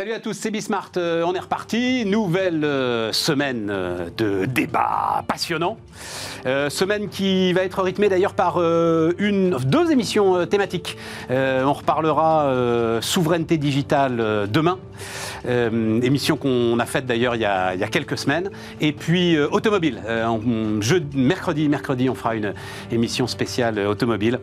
Salut à tous, c'est Bismart. Euh, on est reparti. Nouvelle euh, semaine euh, de débats passionnants. semaine qui va être rythmée d'ailleurs par une, deux émissions thématiques. on reparlera souveraineté digitale demain. émission qu'on a faite d'ailleurs il, y a quelques semaines. Et puis automobile. mercredi, mercredi, on fera une émission spéciale automobile.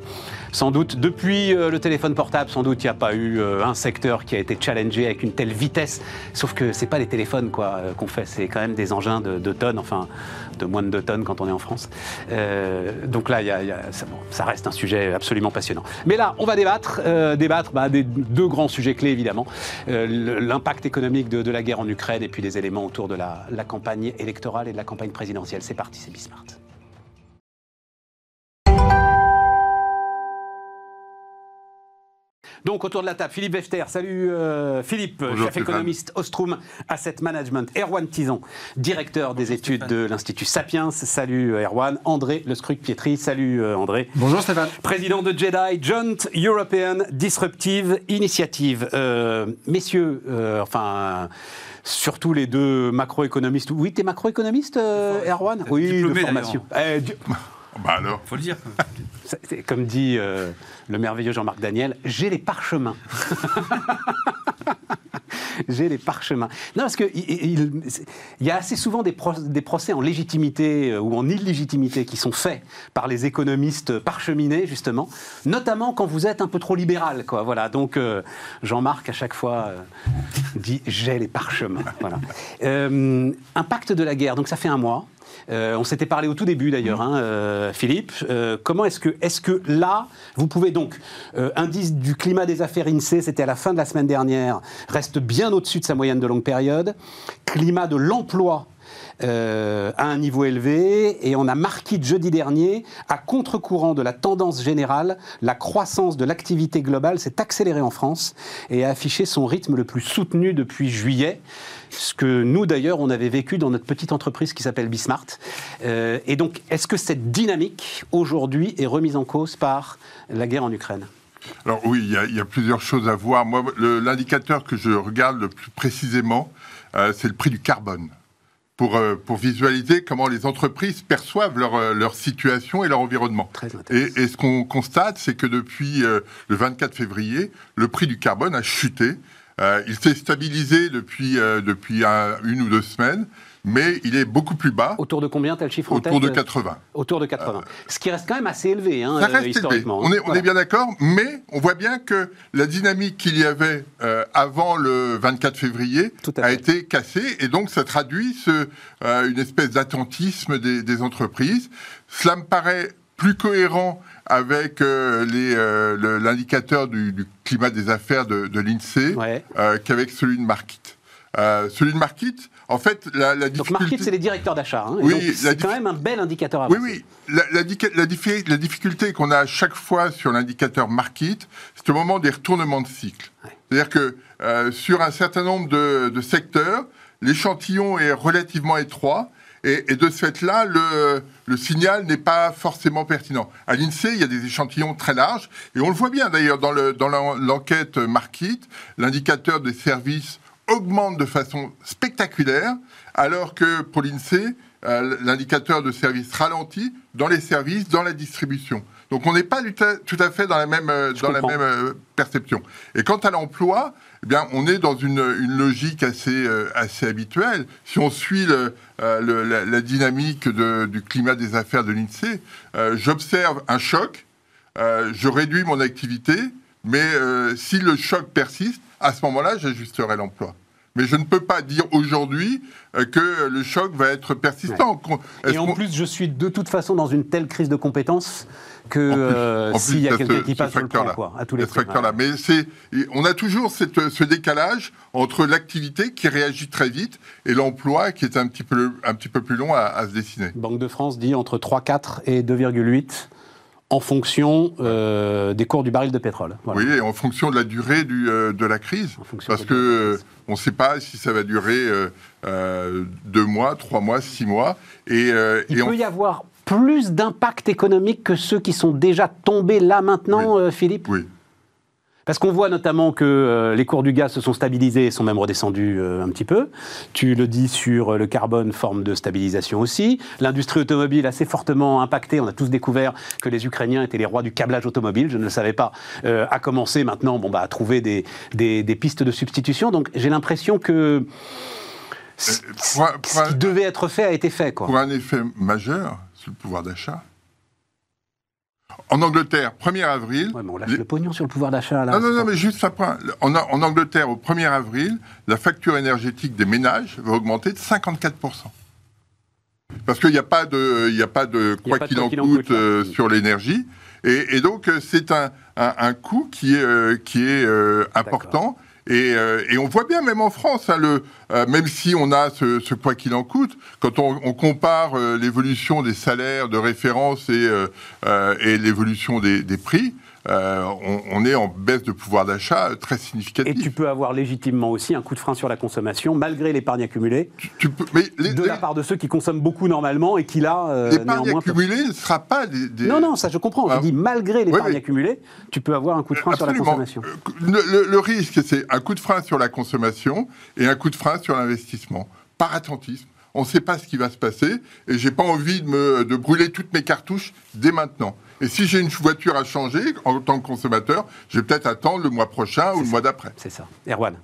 Sans doute, depuis euh, le téléphone portable, sans doute, il n'y a pas eu euh, un secteur qui a été challengé avec une telle vitesse. Sauf que c'est pas les téléphones quoi euh, qu'on fait, c'est quand même des engins de 2 tonnes, enfin de moins de 2 tonnes quand on est en France. donc là, ça, reste un sujet absolument passionnant. Mais là, on va débattre, débattre bah, des deux grands sujets clés évidemment l'impact économique de, la guerre en Ukraine et puis les éléments autour de la, la campagne électorale et de la campagne présidentielle. C'est parti, c'est Bismart. Donc autour de la table, Philippe Wefter. Salut euh, Philippe, chef économiste Ostrom Asset Management. Erwan Tison, directeur des études de l'Institut Sapiens. Salut euh, Erwan. André Le Pietri. Salut euh, André. Bonjour Stéphane. Président de JEDI, Joint European Disruptive Initiative. messieurs, enfin surtout les deux macroéconomistes. Oui, tu es macroéconomiste, Erwan? Oui, de formation. Eh, bah alors Faut le dire. Comme dit euh, le merveilleux Jean-Marc Daniel, j'ai les parchemins. j'ai les parchemins. Non, parce qu'il il, y a assez souvent des, procès en légitimité euh, ou en illégitimité qui sont faits par les économistes parcheminés, justement, notamment quand vous êtes un peu trop libéral. Quoi. Voilà. Donc, euh, Jean-Marc, à chaque fois, dit j'ai les parchemins. Voilà. impact de la guerre, donc ça fait un mois. Euh, on s'était parlé au tout début d'ailleurs, hein, euh, Philippe. Euh, comment est-ce que, là, vous pouvez donc, indice du climat des affaires INSEE, c'était à la fin de la semaine dernière, reste bien au-dessus de sa moyenne de longue période. Climat de l'emploi à un niveau élevé et on a marqué jeudi dernier, à contre-courant de la tendance générale, la croissance de l'activité globale s'est accélérée en France et a affiché son rythme le plus soutenu depuis juillet ce que nous d'ailleurs on avait vécu dans notre petite entreprise qui s'appelle Bismart. Euh, et donc, est-ce que cette dynamique aujourd'hui est remise en cause par la guerre en Ukraine? Alors oui, il y, a, plusieurs choses à voir. Moi, l'indicateur que je regarde le plus précisément, euh, c'est le prix du carbone. Pour, euh, pour, visualiser comment les entreprises perçoivent leur, leur situation et leur environnement. Et, et, ce qu'on constate, c'est que depuis le 24 février, le prix du carbone a chuté euh, il s'est stabilisé depuis, euh, depuis une ou deux semaines, mais il est beaucoup plus bas. Autour de combien, tel chiffre en Autour de 80. Autour de 80. Ce qui reste quand même assez élevé, hein, ça reste historiquement. Élevé. On, est, on est bien d'accord, mais on voit bien que la dynamique qu'il y avait euh, avant le 24 février a été cassée, et donc ça traduit ce, une espèce d'attentisme des, des entreprises. Cela me paraît plus cohérent avec euh, euh, l'indicateur du, climat des affaires de, l'INSEE euh, qu'avec celui de Markit. celui de Markit, en fait, la, la difficulté... Donc Markit, c'est les directeurs d'achat. Hein, oui, c'est quand même un bel indicateur avancé. Oui, oui. La, la difficulté qu'on a à chaque fois sur l'indicateur Markit, c'est au moment des retournements de cycle. C'est-à-dire que sur un certain nombre de, de secteurs, l'échantillon est relativement étroit et, de ce fait-là, le, signal n'est pas forcément pertinent. À l'INSEE, il y a des échantillons très larges, et on le voit bien d'ailleurs dans l'enquête Market, l'indicateur des services augmente de façon spectaculaire, alors que pour l'INSEE, euh, l'indicateur de services ralentit dans les services, dans la distribution. Donc on n'est pas tout à fait dans la même, euh, dans la même euh, perception. Et quant à l'emploi, eh bien, on est dans une, logique assez, euh, assez habituelle. Si on suit le, la, dynamique du climat des affaires de l'INSEE, j'observe un choc, je réduis mon activité, mais si le choc persiste, à ce moment-là, j'ajusterai l'emploi. Mais je ne peux pas dire aujourd'hui que le choc va être persistant. Et en plus, je suis de toute façon dans une telle crise de compétences que euh, s'il y a quelqu'un qui passe sur le plan, à tous les facteurs-là. Mais on a toujours ce décalage entre l'activité qui réagit très vite et l'emploi qui est un petit peu, un petit peu plus long à, se dessiner. Banque de France dit entre 3,4 et 2,8 en fonction euh, des cours du baril de pétrole. Oui, et en fonction de la durée du, euh, de la crise. Parce que on ne sait pas si ça va durer deux mois, trois mois, six mois. Et, Il peut y avoir plus d'impact économique que ceux qui sont déjà tombés là maintenant, euh, Philippe Oui. Parce qu'on voit notamment que euh, les cours du gaz se sont stabilisés et sont même redescendus euh, un petit peu. Tu le dis sur le carbone, forme de stabilisation aussi. L'industrie automobile assez fortement impactée. On a tous découvert que les Ukrainiens étaient les rois du câblage automobile. Je ne le savais pas. Euh, a commencé maintenant bon, bah, à trouver des, des, des pistes de substitution. Donc j'ai l'impression que ce qui devait être fait a été fait. Quoi. Pour un effet majeur le pouvoir d'achat, en Angleterre, 1er avril. Ouais, mais on lâche le pognon sur le pouvoir d'achat. Non, non, non, mais juste après. En, en Angleterre, au 1er avril, la facture énergétique des ménages va augmenter de 54%. Parce qu'il n'y a pas de, il a pas de quoi qu'il en, coûte, euh, sur l'énergie. Et, et, donc, euh, c'est un, un, un, coût qui est, euh, qui est euh, important. Et, euh, et, on voit bien, même en France, hein, euh, même si on a ce, quoi qu'il en coûte, quand on, compare euh, l'évolution des salaires de référence et, l'évolution des, prix, euh, on, on, est en baisse de pouvoir d'achat très significative. Et tu peux avoir légitimement aussi un coup de frein sur la consommation, malgré l'épargne accumulée, tu, tu peux, mais les, de la part de ceux qui consomment beaucoup normalement et qui là, euh, l'épargne accumulée ne sera pas des, des, Non, non, ça je comprends. Ah. Je dis malgré l'épargne accumulée, tu peux avoir un coup de frein Absolument. sur la consommation. Le, le, le risque, c'est un coup de frein sur la consommation et un coup de frein sur l'investissement. Par attentisme on ne sait pas ce qui va se passer et j'ai pas envie de, me, de brûler toutes mes cartouches dès maintenant. Et si j'ai une voiture à changer en tant que consommateur, je vais peut-être attendre le mois prochain ou le mois d'après. C'est ça. Erwan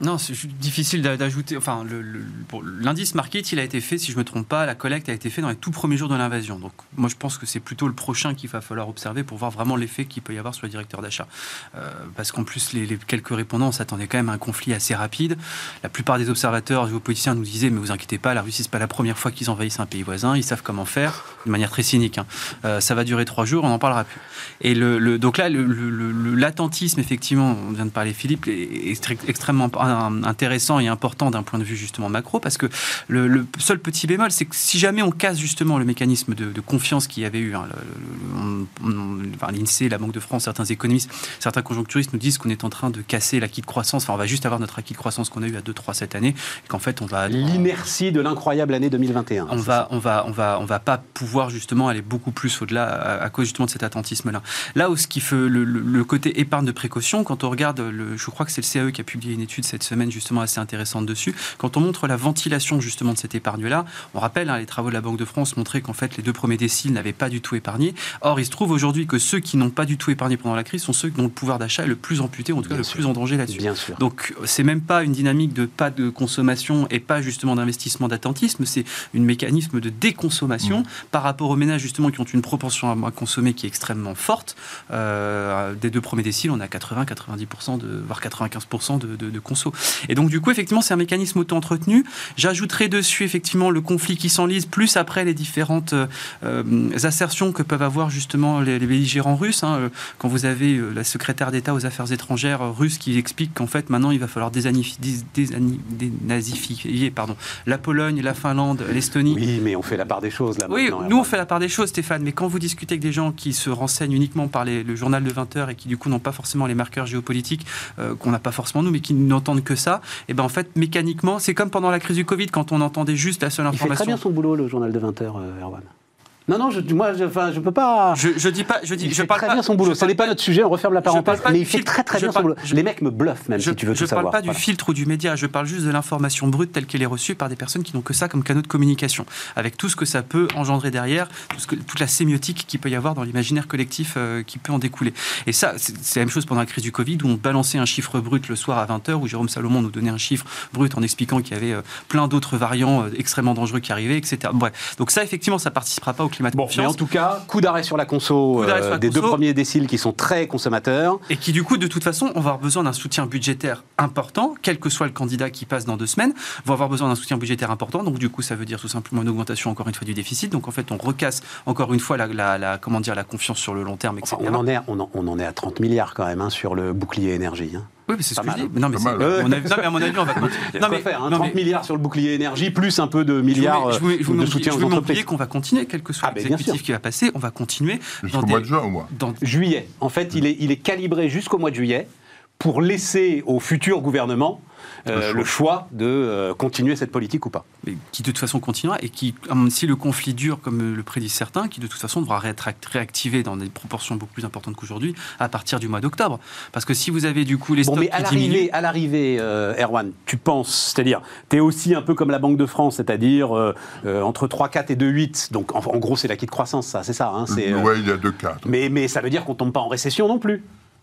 non, c'est difficile d'ajouter. Enfin, l'indice market, il a été fait, si je ne me trompe pas, la collecte a été faite dans les tout premiers jours de l'invasion. Donc, moi, je pense que c'est plutôt le prochain qu'il va falloir observer pour voir vraiment l'effet qu'il peut y avoir sur le directeur d'achat. Euh, parce qu'en plus, les, les, quelques répondants s'attendaient quand même à un conflit assez rapide. La plupart des observateurs géopoliticiens nous disaient, mais vous inquiétez pas, la Russie, c'est pas la première fois qu'ils envahissent un pays voisin. Ils savent comment faire, de manière très cynique. Hein. Euh, ça va durer trois jours, on n'en parlera plus. Et le, donc là, l'attentisme, effectivement, on vient de parler Philippe, est, est extrêmement intéressant et important d'un point de vue justement macro, parce que le, le seul petit bémol, c'est que si jamais on casse justement le mécanisme de, de confiance qu'il y avait eu, hein, l'INSEE, la Banque de France, certains économistes, certains conjoncturistes nous disent qu'on est en train de casser l'acquis de croissance, enfin on va juste avoir notre acquis de croissance qu'on a eu à 2-3 cette année, et qu'en fait on va... L'inertie de l'incroyable année 2021. On va, on, va, on, va, on va pas pouvoir justement aller beaucoup plus au-delà à, à, cause justement de cet attentisme-là. Là où ce qui fait le, le, le, côté épargne de précaution, quand on regarde, le, je crois que c'est le CAE qui a publié une étude cette semaine justement assez intéressante dessus. Quand on montre la ventilation justement de cette épargne-là, on rappelle, hein, les travaux de la Banque de France montraient qu'en fait les deux premiers déciles n'avaient pas du tout épargné. Or, il se trouve aujourd'hui que ceux qui n'ont pas du tout épargné pendant la crise sont ceux dont le pouvoir d'achat est le plus amputé, en tout cas Bien le sûr. plus en danger là-dessus. Donc, c'est même pas une dynamique de pas de consommation et pas justement d'investissement d'attentisme, c'est un mécanisme de déconsommation mmh. par rapport aux ménages justement qui ont une proportion à consommer qui est extrêmement forte. Euh, des deux premiers déciles, on a 80-90%, de, voire 95% de, de, de conso. Et donc, du coup, effectivement, c'est un mécanisme auto-entretenu. J'ajouterai dessus, effectivement, le conflit qui s'enlise, plus après les différentes euh, assertions que peuvent avoir justement les, les belligérants russes. Hein. Quand vous avez euh, la secrétaire d'État aux affaires étrangères russe qui explique qu'en fait, maintenant, il va falloir dénazifier pardon, la Pologne, la Finlande, l'Estonie. Oui, mais on fait la part des choses, là. Oui, nous, on fait la part des choses, Stéphane. Mais quand vous discutez avec des gens qui se renseignent uniquement par les, le journal de 20 heures et qui, du coup, n'ont pas forcément les marqueurs géopolitiques euh, qu'on n'a pas forcément nous, mais qui n'entendent que ça, et ben en fait, mécaniquement, c'est comme pendant la crise du Covid, quand on entendait juste la seule information. Il fait très bien son boulot, le journal de 20 heures, euh, Erwan. Non, non, je, moi, je, enfin, je peux pas. Je, je dis pas, je dis, il je fait parle très pas, bien son boulot. Ce n'est pas notre sujet. On referme la parenthèse. mais il fait très très bien parle, son boulot. Les mecs me bluffent même, si tu veux tout savoir. Je parle pas voilà. du filtre ou du média. Je parle juste de l'information brute telle qu'elle est reçue par des personnes qui n'ont que ça comme canaux de communication, avec tout ce que ça peut engendrer derrière, tout ce que, toute la sémiotique qu'il peut y avoir dans l'imaginaire collectif euh, qui peut en découler. Et ça, c'est la même chose pendant la crise du Covid où on balançait un chiffre brut le soir à 20h, où Jérôme Salomon nous donnait un chiffre brut en expliquant qu'il y avait euh, plein d'autres variants euh, extrêmement dangereux qui arrivaient, etc. Bref. Donc ça, effectivement, ça participera pas au climat bon. Mais en tout cas, coup d'arrêt sur la conso euh, sur la des conso, deux premiers déciles qui sont très consommateurs. Et qui, du coup, de toute façon, on va avoir besoin d'un soutien budgétaire important, quel que soit le candidat qui passe dans deux semaines, va avoir besoin d'un soutien budgétaire important. Donc, du coup, ça veut dire tout simplement une augmentation, encore une fois, du déficit. Donc, en fait, on recasse encore une fois la, la, la comment dire, la confiance sur le long terme, etc. Enfin, on, en est, on, en, on en est à 30 milliards quand même hein, sur le bouclier énergie. Hein. Oui, mais c'est ce que mal, je dis. Non, mais, euh... on a, non, mais à mon avis, on va continuer. non, mais, faire, hein, 30 mais... milliards sur le bouclier énergie, plus un peu de milliards je vous, je vous, de je soutien vous aux entreprises. qu'on va continuer, quel que soit ah, l'exécutif qui va passer, on va continuer. Jusqu'au mois de juin, au moins. Dans... Juillet. En fait, il est, il est calibré jusqu'au mois de juillet pour laisser au futur gouvernement euh, le choix de euh, continuer cette politique ou pas. Mais qui de toute façon continuera et qui, si le conflit dure, comme le prédisent certains, qui de toute façon devra être réactivé dans des proportions beaucoup plus importantes qu'aujourd'hui à partir du mois d'octobre. Parce que si vous avez du coup les bon, stocks mais à l'arrivée, à l'arrivée, euh, Erwan, tu penses, c'est-à-dire, tu es aussi un peu comme la Banque de France, c'est-à-dire entre 3,4 et 2,8. Donc en, gros, c'est l'acquis de croissance, ça, c'est ça. Hein, c'est, oui, il y a 2,4. Mais, mais ça veut dire qu'on tombe pas en récession non plus.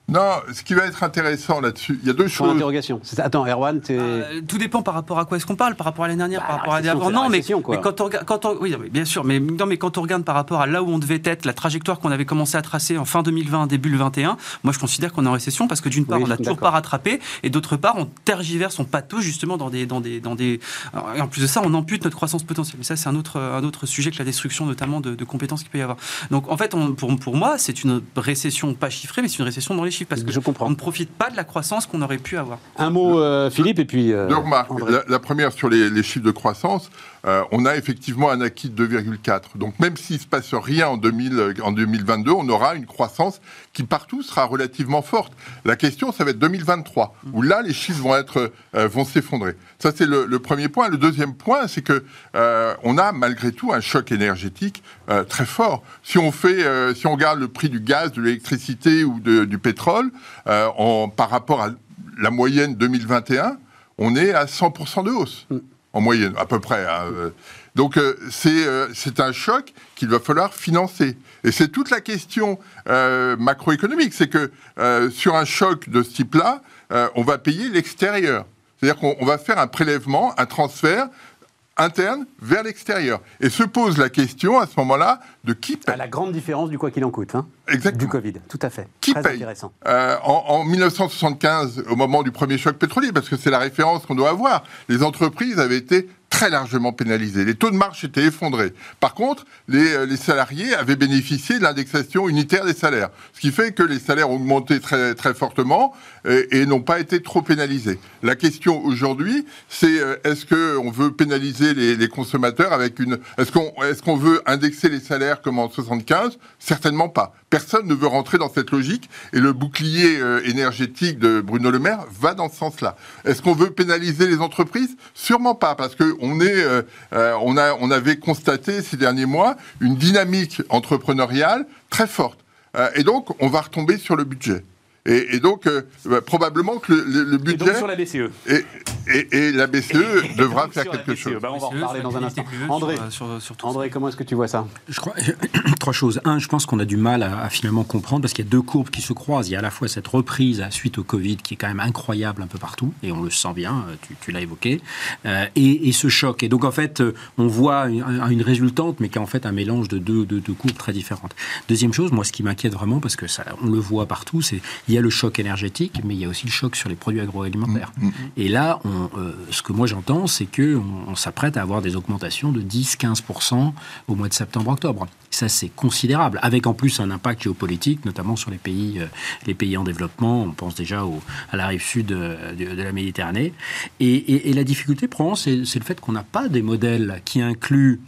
Non, ce qui va être intéressant là-dessus, il y a deux choses. Interrogation. Attends, Erwan, euh, tout dépend par rapport à quoi est-ce qu'on parle, par rapport à l'année dernière, par bah, rapport à l'année avant. Non, mais, mais, quand on, quand on, oui, bien sûr, mais non, mais quand on regarde par rapport à là où on devait être, la trajectoire qu'on avait commencé à tracer en fin 2020, début 2021, moi je considère qu'on est en récession parce que d'une part on n'a toujours pas rattrapé et d'autre part on tergiverse, on patauge justement dans des, dans des, dans des. Et en plus de ça, on ampute notre croissance potentielle. Mais ça, c'est un autre, un autre sujet que la destruction notamment de, compétences qu'il peut y avoir. Donc en fait, on, pour, pour moi, c'est une récession pas chiffrée, mais c'est une récession dans les chiffres parce que je comprends profite pas de la croissance qu'on aurait pu avoir. Un mot, euh, Philippe, et puis. Euh, Deux remarques. La, première sur les, chiffres de croissance. Euh, on a effectivement un acquis de 2,4. Donc même s'il ne se passe rien en, 2000, en 2022, on aura une croissance qui partout sera relativement forte. La question, ça va être 2023, où là, les chiffres vont être vont s'effondrer. Ça, c'est le, premier point. Le deuxième point, c'est que on a malgré tout un choc énergétique très fort. Si on fait, si on regarde le prix du gaz, de l'électricité ou du pétrole, par rapport à la moyenne 2021, on est à 100% de hausse, mm. En moyenne, à peu près. Hein, euh. Donc euh, euh, c'est un choc qu'il va falloir financer. Et c'est toute la question macroéconomique, c'est que sur un choc de ce type-là, on va payer l'extérieur. C'est-à-dire qu'on va faire un prélèvement, un transfert interne vers l'extérieur. Et se pose la question à ce moment-là de qui paye. À la grande différence du quoi qu'il en coûte, hein, du Covid, tout à fait. Qui paye intéressant. Euh, en, 1975, au moment du premier choc pétrolier, parce que c'est la référence qu'on doit avoir, les entreprises avaient été très largement pénalisés. Les taux de marche étaient effondrés. Par contre, les, euh, les salariés avaient bénéficié de l'indexation unitaire des salaires, ce qui fait que les salaires ont augmenté très, très fortement et, et n'ont pas été trop pénalisés. La question aujourd'hui, c'est euh, est-ce qu'on veut pénaliser les, consommateurs avec une... Est-ce qu'on est veut indexer les salaires comme en 75 Certainement pas. Personne ne veut rentrer dans cette logique et le bouclier euh, énergétique de Bruno Le Maire va dans ce sens-là. Est-ce qu'on veut pénaliser les entreprises? Sûrement pas, parce que euh, euh, on avait constaté ces derniers mois une dynamique entrepreneuriale très forte. Euh, et donc, on va retomber sur le budget. Et, donc, bah, probablement que le, budget. Et donc sur la BCE. Et, la BCE devra faire quelque chose. Bah, on va en reparler dans un instant. André, André comment est-ce que tu vois ça? Je crois trois choses. Un, je pense qu'on a du mal à, finalement comprendre parce qu'il y a deux courbes qui se croisent. Il y a à la fois cette reprise suite au Covid qui est quand même incroyable un peu partout et on le sent bien. Tu, l'as évoqué. et, ce choc. Et donc en fait, on voit une, résultante, mais qui est en fait un mélange de deux, de, courbes très différentes. Deuxième chose, moi, ce qui m'inquiète vraiment, parce que ça, on le voit partout, c'est il y a le choc énergétique, mais il y a aussi le choc sur les produits agroalimentaires. Mm, mm. Et là, euh, ce que moi j'entends, c'est qu'on on, s'apprête à avoir des augmentations de 10-15% au mois de septembre-octobre. Ça, c'est considérable, avec en plus un impact géopolitique, notamment sur les pays, euh, les pays en développement. On pense déjà au, à la rive sud euh, de, la Méditerranée. Et, la difficulté, probablement, c'est le fait qu'on n'a pas des modèles qui incluent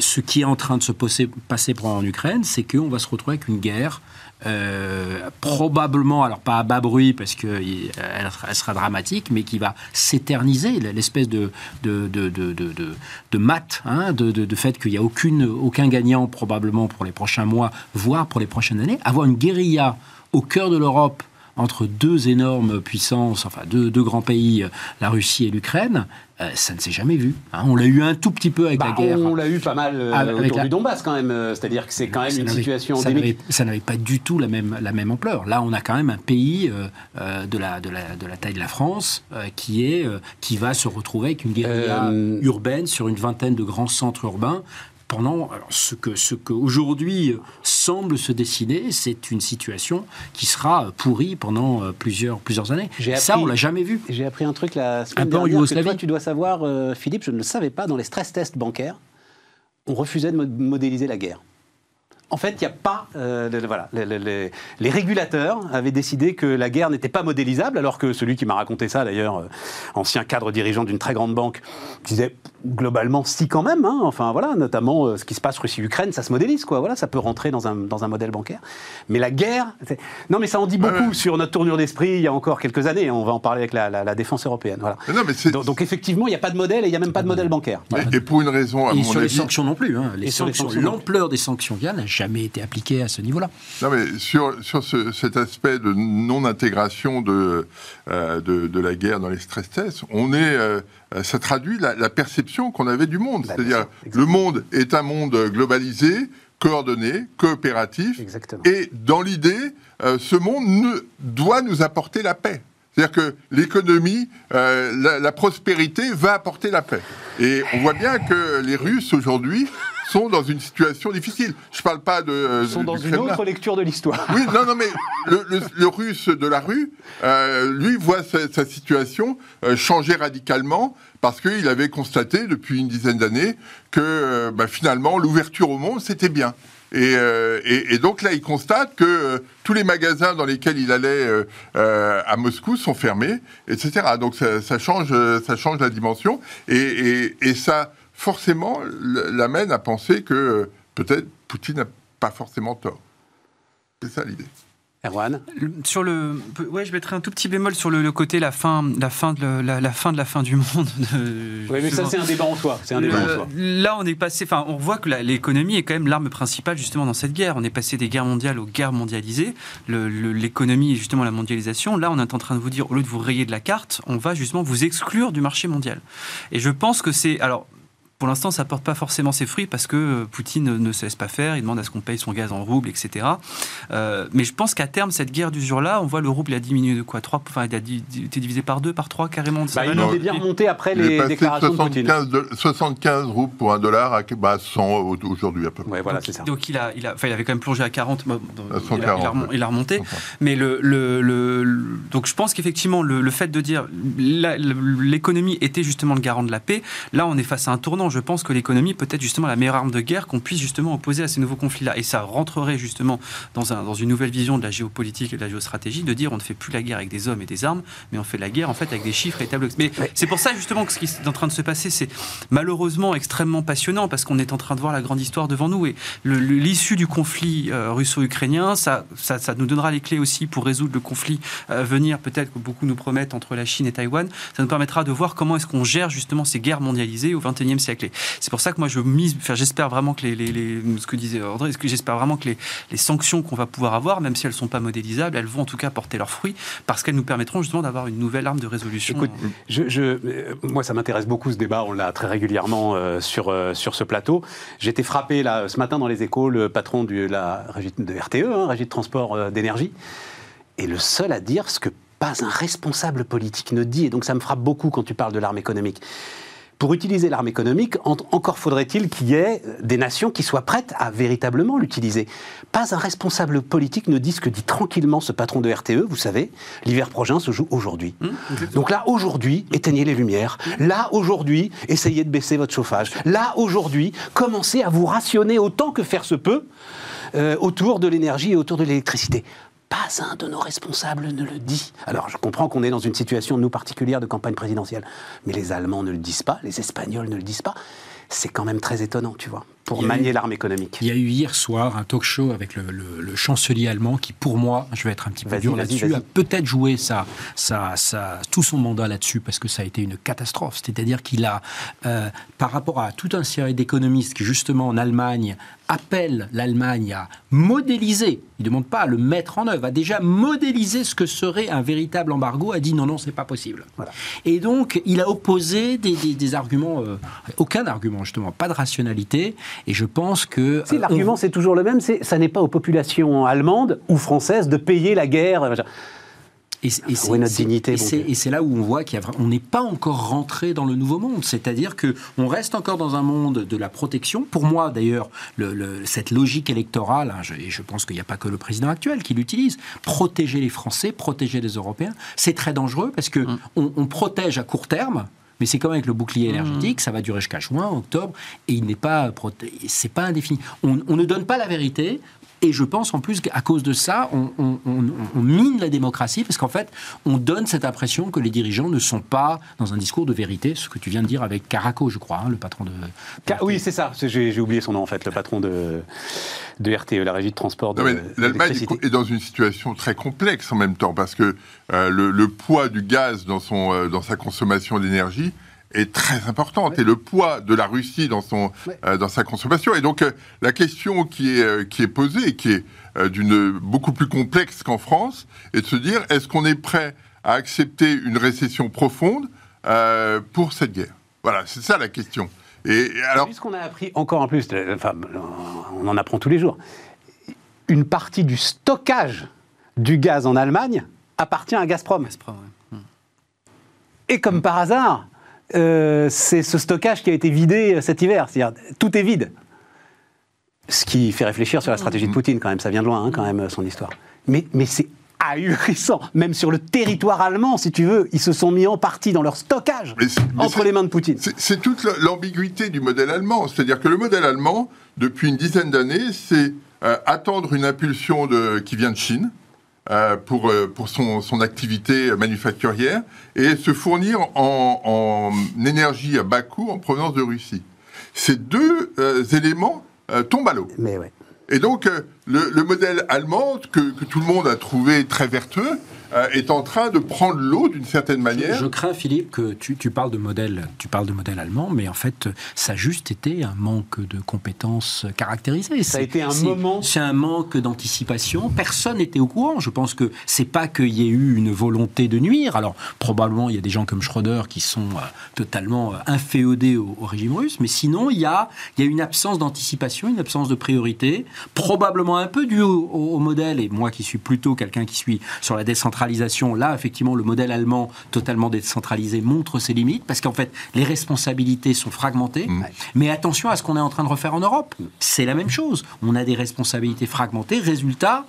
ce qui est en train de se passer, passer en Ukraine, c'est qu'on va se retrouver avec une guerre euh, probablement, alors pas à bas bruit parce qu'elle elle sera dramatique, mais qui va s'éterniser, l'espèce de, de, de, de, de, mat, hein, de, de, fait qu'il n'y a aucune, aucun gagnant probablement pour les prochains mois, voire pour les prochaines années. Avoir une guérilla au cœur de l'Europe entre deux énormes puissances, enfin deux, deux grands pays, euh, la Russie et l'Ukraine, euh, ça ne s'est jamais vu. Hein. On l'a eu un tout petit peu avec la bah, guerre. On l'a eu pas mal euh, autour du Donbass quand même. C'est-à-dire que c'est quand même une situation endémique. Ça n'avait pas du tout la même, la même ampleur. Là, on a quand même un pays de, la, de, la, de la taille de la France qui, est, qui va se retrouver avec une guérilla urbaine sur une vingtaine de grands centres urbains pendant ce que ce qu'aujourd'hui semble se dessiner, c'est une situation qui sera pourrie pendant euh, plusieurs plusieurs années. Ça, on l'a jamais vu. J'ai appris un truc la semaine un peu dernière que toi, tu dois savoir, euh, Philippe, je ne le savais pas. Dans les stress tests bancaires, on refusait de modéliser la guerre. En fait, il n'y a pas. Euh, voilà, les, régulateurs avaient décidé que la guerre n'était pas modélisable, alors que celui qui m'a raconté ça, d'ailleurs, euh, ancien cadre dirigeant d'une très grande banque, disait globalement si quand même. Hein. enfin voilà, notamment euh, ce qui se passe Russie-Ukraine, ça se modélise, quoi. Voilà, ça peut rentrer dans un, dans un modèle bancaire. Mais la guerre. Non, mais ça en dit beaucoup sur notre tournure d'esprit il y a encore quelques années. On va en parler avec la, défense européenne. Voilà. donc, effectivement, il n'y a pas de modèle et il n'y a même pas de modèle bancaire. Et, pour une raison, à et sur les sanctions non plus. Hein. Les sanctions, l'ampleur des sanctions via jamais été appliqué à ce niveau-là. Non, mais sur, sur cet aspect de non-intégration de, euh, de, la guerre dans les stress tests, on est, euh, ça traduit la, perception qu'on avait du monde. Bah, C'est-à-dire, le monde est un monde globalisé, coordonné, coopératif. Et dans l'idée, euh, ce monde doit nous apporter la paix. C'est-à-dire que l'économie, la, la, prospérité va apporter la paix. Et on voit bien que les Russes aujourd'hui sont dans une situation difficile. Je ne parle pas de. Euh, Ils sont dans une autre lecture de l'histoire. Oui, non, non, mais le, russe de la rue, euh, lui, voit sa, situation euh, changer radicalement parce qu'il avait constaté depuis une dizaine d'années que bah, finalement, l'ouverture au monde, c'était bien. Et, donc là, il constate que tous les magasins dans lesquels il allait à Moscou sont fermés, etc. Donc ça, change, ça change la dimension. Et, ça forcément l'amène à penser que euh, peut-être Poutine n'a pas forcément tort. C'est ça l'idée. Erwan Sur le, ouais, je mettrai un tout petit bémol sur le, côté la fin, la fin de la, fin de la fin du monde. oui, mais ça c'est un débat en soi. Un débat en soi. Là, on est passé, enfin, on voit que l'économie est quand même l'arme principale justement dans cette guerre. On est passé des guerres mondiales aux guerres mondialisées. L'économie et justement la mondialisation. Là, on est en train de vous dire, au lieu de vous rayer de la carte, on va justement vous exclure du marché mondial. Et je pense que c'est, alors, pour l'instant, ça porte pas forcément ses fruits parce que euh, Poutine ne se laisse pas faire. Il demande à ce qu'on paye son gaz en rouble, etc. Euh, mais je pense qu'à terme, cette guerre d'usure-là, on voit le rouble a diminué de quoi? 3, Enfin, il a été divisé par deux, par trois carrément. Bah, il est bien remonté après les déclarations de Poutine. 75 roubles pour un dollar à bah, 100 aujourd'hui à peu près. voilà, c'est ça. Donc il, a, il, a, enfin, il avait quand même plongé à 40. il, a, remonté. Mais le, le, donc je pense qu'effectivement, le, fait de dire l'économie était justement le garant de la paix, là on est face à un tournant je pense que l'économie peut être justement la meilleure arme de guerre qu'on puisse justement opposer à ces nouveaux conflits-là. Et ça rentrerait justement dans, un, dans une nouvelle vision de la géopolitique et de la géostratégie, de dire on ne fait plus la guerre avec des hommes et des armes, mais on fait la guerre en fait avec des chiffres et tableaux. Mais c'est pour ça justement que ce qui est en train de se passer, c'est malheureusement extrêmement passionnant parce qu'on est en train de voir la grande histoire devant nous. Et l'issue du conflit euh, russo-ukrainien, ça, ça, ça, nous donnera les clés aussi pour résoudre le conflit à venir, peut-être que beaucoup nous promettent entre la Chine et Taïwan. Ça nous permettra de voir comment est-ce qu'on gère justement ces guerres mondialisées au XXIe siècle. C'est pour ça que moi, je j'espère vraiment que les, ce que disait André, j'espère vraiment que les, sanctions qu'on va pouvoir avoir, même si elles ne sont pas modélisables, elles vont en tout cas porter leurs fruits parce qu'elles nous permettront justement d'avoir une nouvelle arme de résolution. Écoute, euh, moi, ça m'intéresse beaucoup ce débat. On l'a très régulièrement euh, sur, euh, sur ce plateau. Été frappé là ce matin dans les échos, le patron de la de RTE, hein, régie de transport d'énergie, est le seul à dire ce que pas un responsable politique ne dit. Et donc ça me frappe beaucoup quand tu parles de l'arme économique. Pour utiliser l'arme économique, encore faudrait-il qu'il y ait des nations qui soient prêtes à véritablement l'utiliser. Pas un responsable politique ne dit ce que dit tranquillement ce patron de RTE, vous savez, l'hiver prochain se joue aujourd'hui. Mmh, Donc là, aujourd'hui, éteignez les lumières. Là, aujourd'hui, essayez de baisser votre chauffage. Là, aujourd'hui, commencez à vous rationner autant que faire se peut euh, autour de l'énergie et autour de l'électricité pas un de nos responsables ne le dit. Alors, je comprends qu'on est dans une situation, nous, particulière de campagne présidentielle. Mais les Allemands ne le disent pas, les Espagnols ne le disent pas. C'est quand même très étonnant, tu vois pour manier l'arme économique. Il y a eu hier soir un talk show avec le, chancelier allemand qui, pour moi, je vais être un petit peu dur là-dessus, a peut-être joué ça, ça, ça, tout son mandat là-dessus parce que ça a été une catastrophe. C'est-à-dire qu'il a, euh, par rapport à tout un série d'économistes qui, justement, en Allemagne, appellent l'Allemagne à modéliser, il ne demande pas à le mettre en œuvre, à déjà modéliser ce que serait un véritable embargo, a dit non, non, c'est pas possible. Voilà. Et donc, il a opposé des, arguments, euh, aucun argument justement, pas de rationalité, et je pense que... Si, l'argument, euh, c'est toujours le même, c'est ça n'est pas aux populations allemandes ou françaises de payer la guerre. Et, c'est notre dignité. Et c'est là où on voit qu'on n'est pas encore rentré dans le nouveau monde. C'est-à-dire que on reste encore dans un monde de la protection. Pour moi, d'ailleurs, le, cette logique électorale, hein, et je pense qu'il n'y a pas que le président actuel qui l'utilise, protéger les Français, protéger les Européens, c'est très dangereux parce que on, on protège à court terme Mais c'est comme avec le bouclier énergétique, ça va durer jusqu'à juin, octobre, et il n'est pas, c'est pas indéfini. On, on ne donne pas la vérité, et je pense en plus qu'à cause de ça, on, mine la démocratie, parce qu'en fait, on donne cette impression que les dirigeants ne sont pas dans un discours de vérité, ce que tu viens de dire avec Caraco, je crois, hein, le patron de... oui, c'est ça, j'ai oublié son nom en fait, le patron de, de RTE, la régie de transport de L'Allemagne est dans une situation très complexe en même temps, parce que euh, le, poids du gaz dans, son, euh, dans sa consommation d'énergie est très importante. Et le poids de la Russie dans, son, euh, dans sa consommation. Et donc euh, la question qui est, euh, qui est posée, et qui est d'une beaucoup plus complexe qu'en France, est de se dire est-ce qu'on est prêt à accepter une récession profonde pour cette guerre? Voilà, c'est ça la question. Et, alors, qu'on a appris encore en plus, enfin, on en apprend tous les jours, une partie du stockage du gaz en Allemagne appartient à Gazprom. Gazprom Et comme par hasard, euh, c'est ce stockage qui a été vidé euh, cet hiver. C'est-à-dire, tout est vide. Ce qui fait réfléchir sur la stratégie de Poutine, quand même. Ça vient de loin, hein, quand même, son histoire. Mais, mais c'est ahurissant. Même sur le territoire allemand, si tu veux, ils se sont mis en partie dans leur stockage entre les mains de Poutine. C'est toute l'ambiguïté du modèle allemand. C'est-à-dire que le modèle allemand, depuis une dizaine d'années, c'est euh, attendre une impulsion de, qui vient de Chine, euh, pour, euh, pour son, son, activité manufacturière et se fournir en, en, énergie à bas coût en provenance de Russie. Ces deux euh, éléments tombent à l'eau. Mais ouais. Et donc, le, le modèle allemand, que, que, tout le monde a trouvé très vertueux, euh, est en train de prendre l'eau d'une certaine manière. Je crains, Philippe, que tu, tu, parles de modèle, tu parles de modèle allemand, mais en fait, ça a juste été un manque de compétences caractérisées. Ça a été un moment. C'est un manque d'anticipation. Personne n'était au courant. Je pense que c'est pas qu'il y ait eu une volonté de nuire. Alors probablement, il y a des gens comme Schroeder qui sont euh, totalement euh, inféodés au, régime russe, mais sinon, il y a, il y a une absence d'anticipation, une absence de priorité, probablement un peu dû au, au modèle. Et moi, qui suis plutôt quelqu'un qui suis sur la décentralisation Là, effectivement, le modèle allemand totalement décentralisé montre ses limites parce qu'en fait, les responsabilités sont fragmentées. Mm. Mais attention à ce qu'on est en train de refaire en Europe. C'est la même chose. On a des responsabilités fragmentées. Résultat,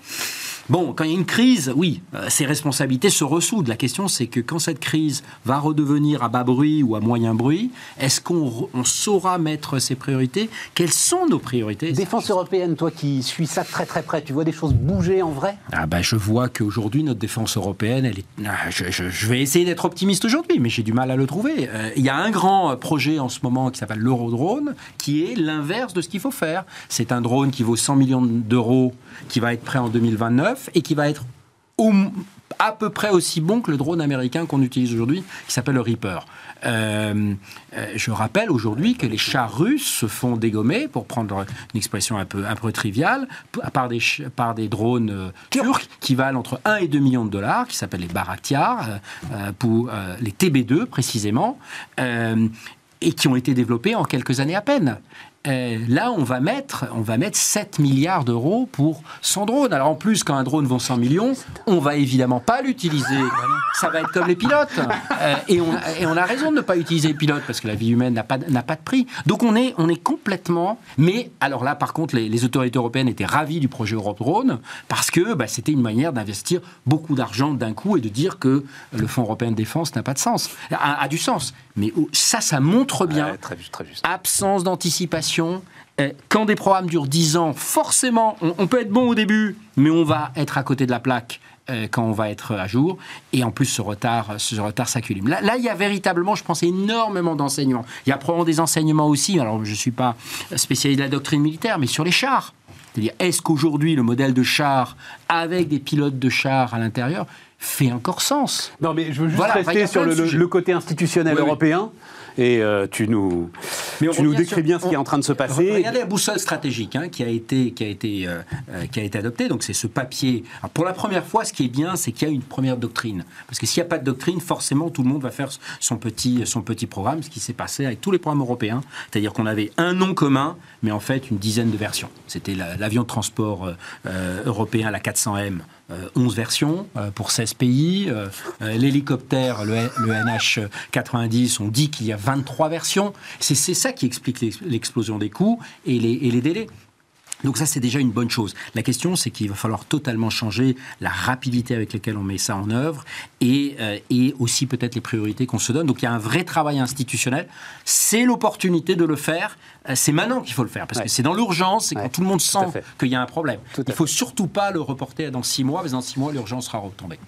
Bon, quand il y a une crise, oui, euh, ces responsabilités se ressoudent. La question, c'est que quand cette crise va redevenir à bas bruit ou à moyen bruit, est-ce qu'on saura mettre ses priorités? Quelles sont nos priorités? Défense européenne, toi qui suis ça très très près, tu vois des choses bouger en vrai? Ah ben, Je vois qu'aujourd'hui, notre défense européenne, elle est... Ah, je, vais essayer d'être optimiste aujourd'hui, mais j'ai du mal à le trouver. Euh, il y a un grand projet en ce moment qui s'appelle l'Eurodrone, qui est l'inverse de ce qu'il faut faire. C'est un drone qui vaut 100 millions d'euros, qui va être prêt en 2029 et qui va être à peu près aussi bon que le drone américain qu'on utilise aujourd'hui, qui s'appelle le Reaper. Euh, euh, je rappelle aujourd'hui que les chars russes se font dégommer, pour prendre une expression un peu, un peu triviale, par des, par des drones euh, turcs qui valent entre 1 et 2 millions de dollars, qui s'appellent les Baraktiar, pour les TB2 précisément, et qui ont été développés en quelques années à peine. Euh, là, on va mettre, on va mettre 7 milliards d'euros pour son drone. Alors en plus, quand un drone vaut 100 millions, on va évidemment pas l'utiliser. Ça va être comme les pilotes. Euh, et, on, a raison de ne pas utiliser les pilotes parce que la vie humaine n'a pas, n'a pas de prix. Donc on est, on est complètement. Mais alors là, par contre, les, autorités européennes étaient ravies du projet Europe Drone parce que bah, c'était une manière d'investir beaucoup d'argent d'un coup et de dire que le Fonds européen de défense n'a pas de sens. A, du sens. Mais ça, ça montre bien très, très juste. absence d'anticipation euh, quand des programmes durent 10 ans, forcément, on, peut être bon au début, mais on va être à côté de la plaque euh, quand on va être à jour. Et en plus, ce retard, ce retard s'accumule. Là, là, il y a véritablement, je pense, énormément d'enseignements. Il y a probablement des enseignements aussi, alors je ne suis pas spécialiste de la doctrine militaire, mais sur les chars. C'est-à-dire, est-ce qu'aujourd'hui, le modèle de char, avec des pilotes de chars à l'intérieur, fait encore sens? Non, mais je veux juste rester sur le, côté institutionnel européen. Et euh, tu nous, tu nous décris bien ce qui est en train de se passer. Regardez la boussole stratégique hein, qui, a été, qui, a été, euh, euh, qui a été adoptée. Donc c'est ce papier. pour la première fois, ce qui est bien, c'est qu'il y a une première doctrine. Parce que s'il n'y a pas de doctrine, forcément, tout le monde va faire son petit, son petit programme, ce qui s'est passé avec tous les programmes européens. C'est-à-dire qu'on avait un nom commun, mais en fait une dizaine de versions. C'était l'avion de transport européen, la 400M, 11 euh, versions euh, pour 16 pays. Euh, l'hélicoptère, le, NH-90, on dit qu'il y a 23 versions. C'est ça qui explique l'explosion des coûts et les délais. Donc ça, c'est déjà une bonne chose. La question, c'est qu'il va falloir totalement changer la rapidité avec laquelle on met ça en œuvre et, euh, et aussi peut-être les priorités qu'on se donne. Donc il y a un vrai travail institutionnel. C'est l'opportunité de le faire. Euh, c'est maintenant qu'il faut le faire parce que c'est dans l'urgence et quand tout le monde sent qu'il y a un problème. Il ne faut surtout pas le reporter dans six mois parce que dans six mois, l'urgence sera retombée.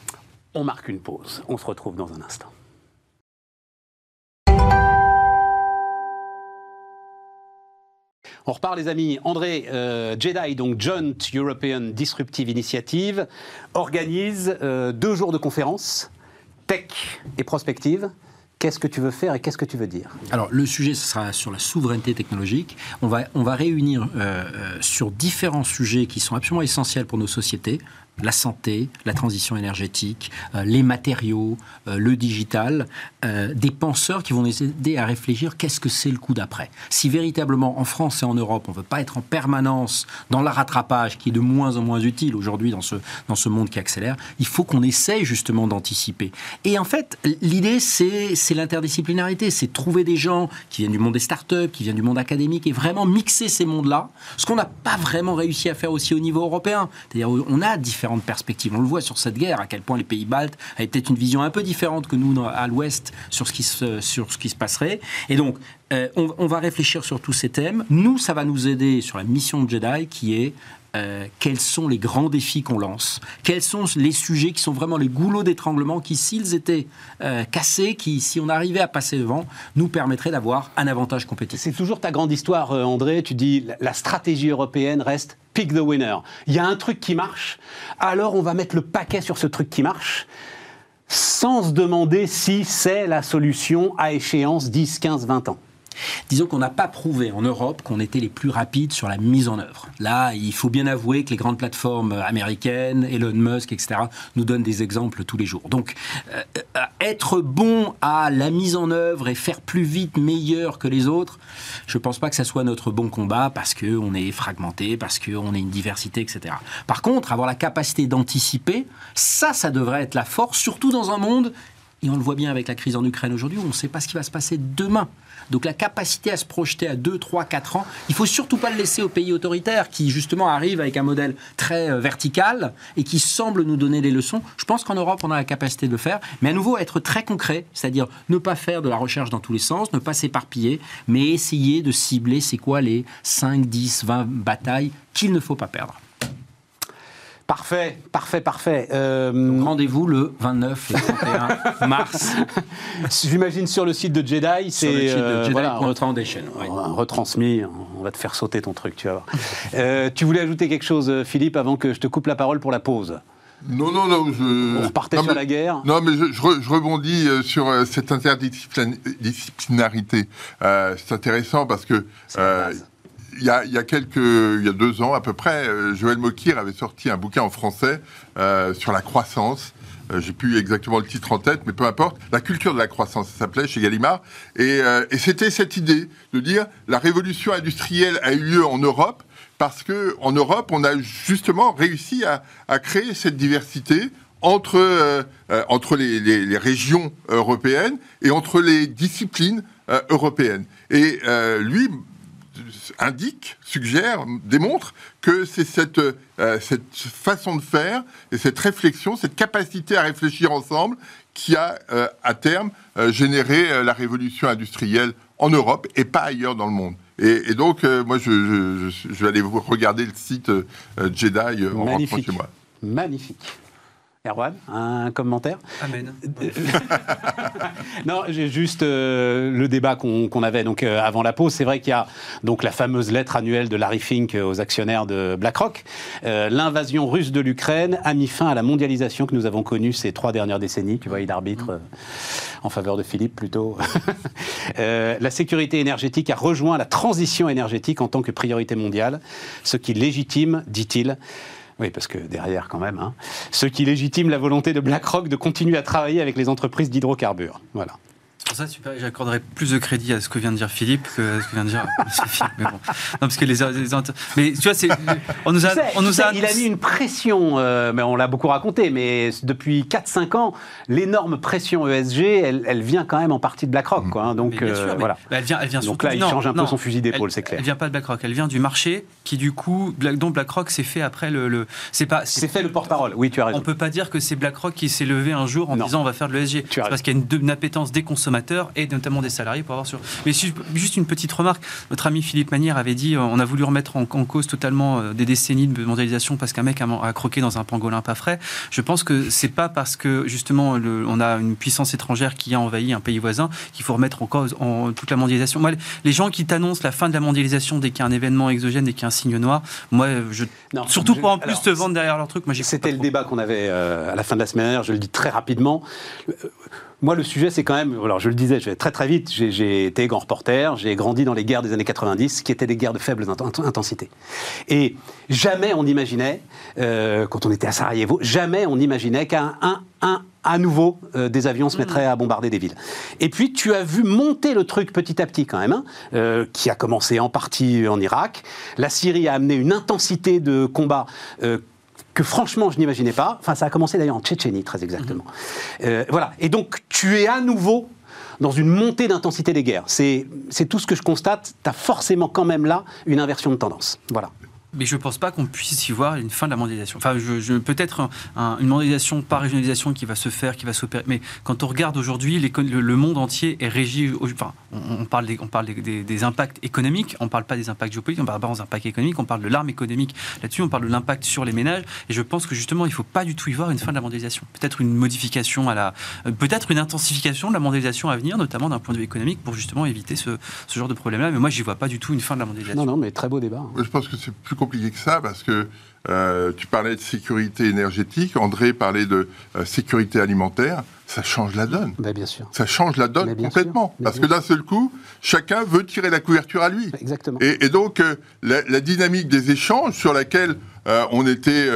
On marque une pause. On se retrouve dans un instant. On repart les amis. André euh, Jedi, donc Joint European Disruptive Initiative, organise euh, deux jours de conférences, tech et prospective. Qu'est-ce que tu veux faire et qu'est-ce que tu veux dire? Alors, le sujet, ce sera sur la souveraineté technologique. On va, on va réunir euh, sur différents sujets qui sont absolument essentiels pour nos sociétés la santé, la transition énergétique, euh, les matériaux, euh, le digital, euh, des penseurs qui vont nous aider à réfléchir qu'est-ce que c'est le coup d'après. Si véritablement en France et en Europe, on ne veut pas être en permanence dans le rattrapage qui est de moins en moins utile aujourd'hui dans ce, dans ce monde qui accélère, il faut qu'on essaye justement d'anticiper. Et en fait, l'idée, c'est l'interdisciplinarité, c'est trouver des gens qui viennent du monde des startups, qui viennent du monde académique et vraiment mixer ces mondes-là, ce qu'on n'a pas vraiment réussi à faire aussi au niveau européen. C'est-à-dire on a différents perspectives. On le voit sur cette guerre, à quel point les pays baltes avaient peut-être une vision un peu différente que nous à l'ouest sur, ce qui se, sur ce qui se passerait. Et donc, euh, on, va réfléchir sur tous ces thèmes. Nous, ça va nous aider sur la mission de Jedi qui est euh, quels sont les grands défis qu'on lance, quels sont les sujets qui sont vraiment les goulots d'étranglement qui, s'ils étaient euh, cassés, qui, si on arrivait à passer devant, nous permettraient d'avoir un avantage compétitif? C'est toujours ta grande histoire, euh, André. Tu dis la stratégie européenne reste pick the winner. Il y a un truc qui marche, alors on va mettre le paquet sur ce truc qui marche sans se demander si c'est la solution à échéance 10, 15, 20 ans. Disons qu'on n'a pas prouvé en Europe qu'on était les plus rapides sur la mise en œuvre. Là, il faut bien avouer que les grandes plateformes américaines, Elon Musk, etc., nous donnent des exemples tous les jours. Donc, euh, euh, être bon à la mise en œuvre et faire plus vite, meilleur que les autres, je ne pense pas que ça soit notre bon combat parce qu'on est fragmenté, parce qu'on est une diversité, etc. Par contre, avoir la capacité d'anticiper, ça, ça devrait être la force, surtout dans un monde et on le voit bien avec la crise en Ukraine aujourd'hui, on ne sait pas ce qui va se passer demain. Donc la capacité à se projeter à 2, 3, 4 ans, il faut surtout pas le laisser aux pays autoritaires qui justement arrivent avec un modèle très euh, vertical et qui semblent nous donner des leçons. Je pense qu'en Europe, on a la capacité de le faire, mais à nouveau être très concret, c'est-à-dire ne pas faire de la recherche dans tous les sens, ne pas s'éparpiller, mais essayer de cibler c'est quoi les 5, 10, 20 batailles qu'il ne faut pas perdre. Parfait, parfait, parfait. Euh, rendez-vous le 29 et 31 mars. J'imagine sur le site de Jedi, c'est euh, Jedi voilà, retransmis. On va te faire sauter ton truc, tu vas voir. Euh, tu voulais ajouter quelque chose, Philippe, avant que je te coupe la parole pour la pause? Non, non, non. Je... On repartait sur la guerre. Non, mais je, je, rebondis sur cette interdisciplinarité. c'est intéressant parce que il y, a, quelques, il y a deux ans à peu près, euh, Joël Mokir avait sorti un bouquin en français euh, sur la croissance. Euh, J'ai plus exactement le titre en tête, mais peu importe. La culture de la croissance, ça s'appelait chez Gallimard. Et, euh, c'était cette idée de dire la révolution industrielle a eu lieu en Europe parce que en Europe, on a justement réussi à, créer cette diversité entre, entre les, régions européennes et entre les disciplines euh, européennes. Et lui indique, suggère, démontre que c'est cette, euh, cette façon de faire et cette réflexion, cette capacité à réfléchir ensemble qui a euh, à terme euh, généré la révolution industrielle en Europe et pas ailleurs dans le monde. Et, donc, moi, je, je, vais aller regarder le site Jedi en rentrant chez moi. Magnifique. Erwan, un commentaire Amen. non, j'ai juste euh, le débat qu'on avait donc euh, avant la pause. C'est vrai qu'il y a donc la fameuse lettre annuelle de Larry Fink aux actionnaires de BlackRock. Euh, l'invasion russe de l'Ukraine a mis fin à la mondialisation que nous avons connue ces trois dernières décennies. Tu vois, il arbitre en faveur de Philippe plutôt. la sécurité énergétique a rejoint la transition énergétique en tant que priorité mondiale, ce qui légitime, dit-il, oui, parce que derrière, quand même, hein, ce qui légitime la volonté de BlackRock de continuer à travailler avec les entreprises d'hydrocarbures. Voilà. Pour ça, j'accorderais plus de crédit à ce que vient de dire Philippe que à ce que vient de dire Philippe. Mais bon. Non, parce que les, mais tu vois, c'est, on nous a, on nous a, il a mis une pression, euh, mais on l'a beaucoup raconté, mais depuis 4-5 ans, l'énorme pression ESG, elle, elle, vient quand même en partie de BlackRock, quoi. Hein. donc euh, voilà. elle vient, elle vient donc là, il change un peu son fusil d'épaule, c'est clair. Elle vient pas de BlackRock, elle vient du marché qui du coup, dont BlackRock s'est fait après le, le c'est pas, c'est fait le porte-parole. Oui, tu as raison. On peut pas dire que c'est BlackRock qui s'est levé un jour en disant on va faire de l'ESG. C'est parce qu'il y a une, une appétence des consommateurs et notamment des salariés pour avoir sur. Mais juste une petite remarque. Notre ami Philippe Manière avait dit euh, on a voulu remettre en, cause totalement euh, des décennies de mondialisation parce qu'un mec a, croqué dans un pangolin pas frais. Je pense que c'est pas parce que justement on a une puissance étrangère qui a envahi un pays voisin qu'il faut remettre en cause en, toute la mondialisation. Moi, les gens qui t'annoncent la fin de la mondialisation dès qu'il y a un événement exogène, dès qu'il y a un signe noir, moi, je, surtout pour en plus te vendre derrière leur truc, C'était le débat qu'on avait euh, à la fin de la semaine dernière, je le dis très rapidement. Moi, le sujet, c'est quand même, alors je le disais, je vais très très vite, j'ai été grand reporter, j'ai grandi dans les guerres des années 90, qui étaient des guerres de faible intensité. Et jamais on imaginait, euh, quand on était à Sarajevo, jamais on imaginait qu'un un, un, à nouveau, euh, des avions se mm. mettraient à bombarder des villes. Et puis, tu as vu monter le truc petit à petit quand même, hein, euh, qui a commencé en partie en Irak. La Syrie a amené une intensité de combat que franchement je n'imaginais pas. Enfin, ça a commencé d'ailleurs en Tchétchénie, très exactement. Euh, voilà. Et donc, tu es à nouveau dans une montée d'intensité des guerres. C'est tout ce que je constate. Tu as forcément quand même là une inversion de tendance. Voilà. Mais je ne pense pas qu'on puisse y voir une fin de la mondialisation. Enfin, je, peut-être une mondialisation par régionalisation qui va se faire, qui va s'opérer. Mais quand on regarde aujourd'hui, le, le, monde entier est régi. Enfin, on, parle, des, on parle des, impacts économiques, on ne parle pas des impacts géopolitiques, on parle pas des impacts économiques, on parle de l'arme économique là-dessus, on parle de l'impact sur les ménages. Et je pense que justement, il ne faut pas du tout y voir une fin de la mondialisation. Peut-être une modification à la. Peut-être une intensification de la mondialisation à venir, notamment d'un point de vue économique, pour justement éviter ce, ce genre de problème-là. Mais moi, j'y vois pas du tout une fin de la mondialisation. Non, non, mais très beau débat. Je pense que c'est plus compliqué que ça parce que euh, tu parlais de sécurité énergétique, André parlait de euh, sécurité alimentaire. Ça change la donne. Ben, bien sûr. Ça change la donne complètement. parce que d'un seul coup, chacun veut tirer la couverture à lui. Exactement. Et, donc, euh, la, dynamique des échanges sur laquelle on était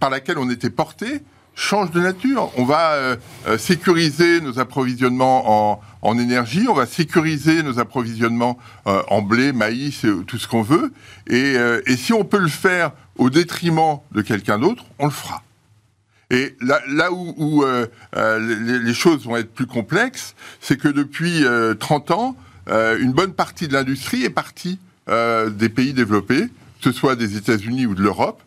par laquelle on était porté change de nature. On va sécuriser nos approvisionnements en, en énergie, on va sécuriser nos approvisionnements euh, en blé, maïs, tout ce qu'on veut. Euh, et, si on peut le faire au détriment de quelqu'un d'autre, on le fera. Et là, où, euh, les, choses vont être plus complexes, c'est que depuis 30 ans, une bonne partie de l'industrie est partie des pays développés, que ce soit des États-Unis ou de l'Europe,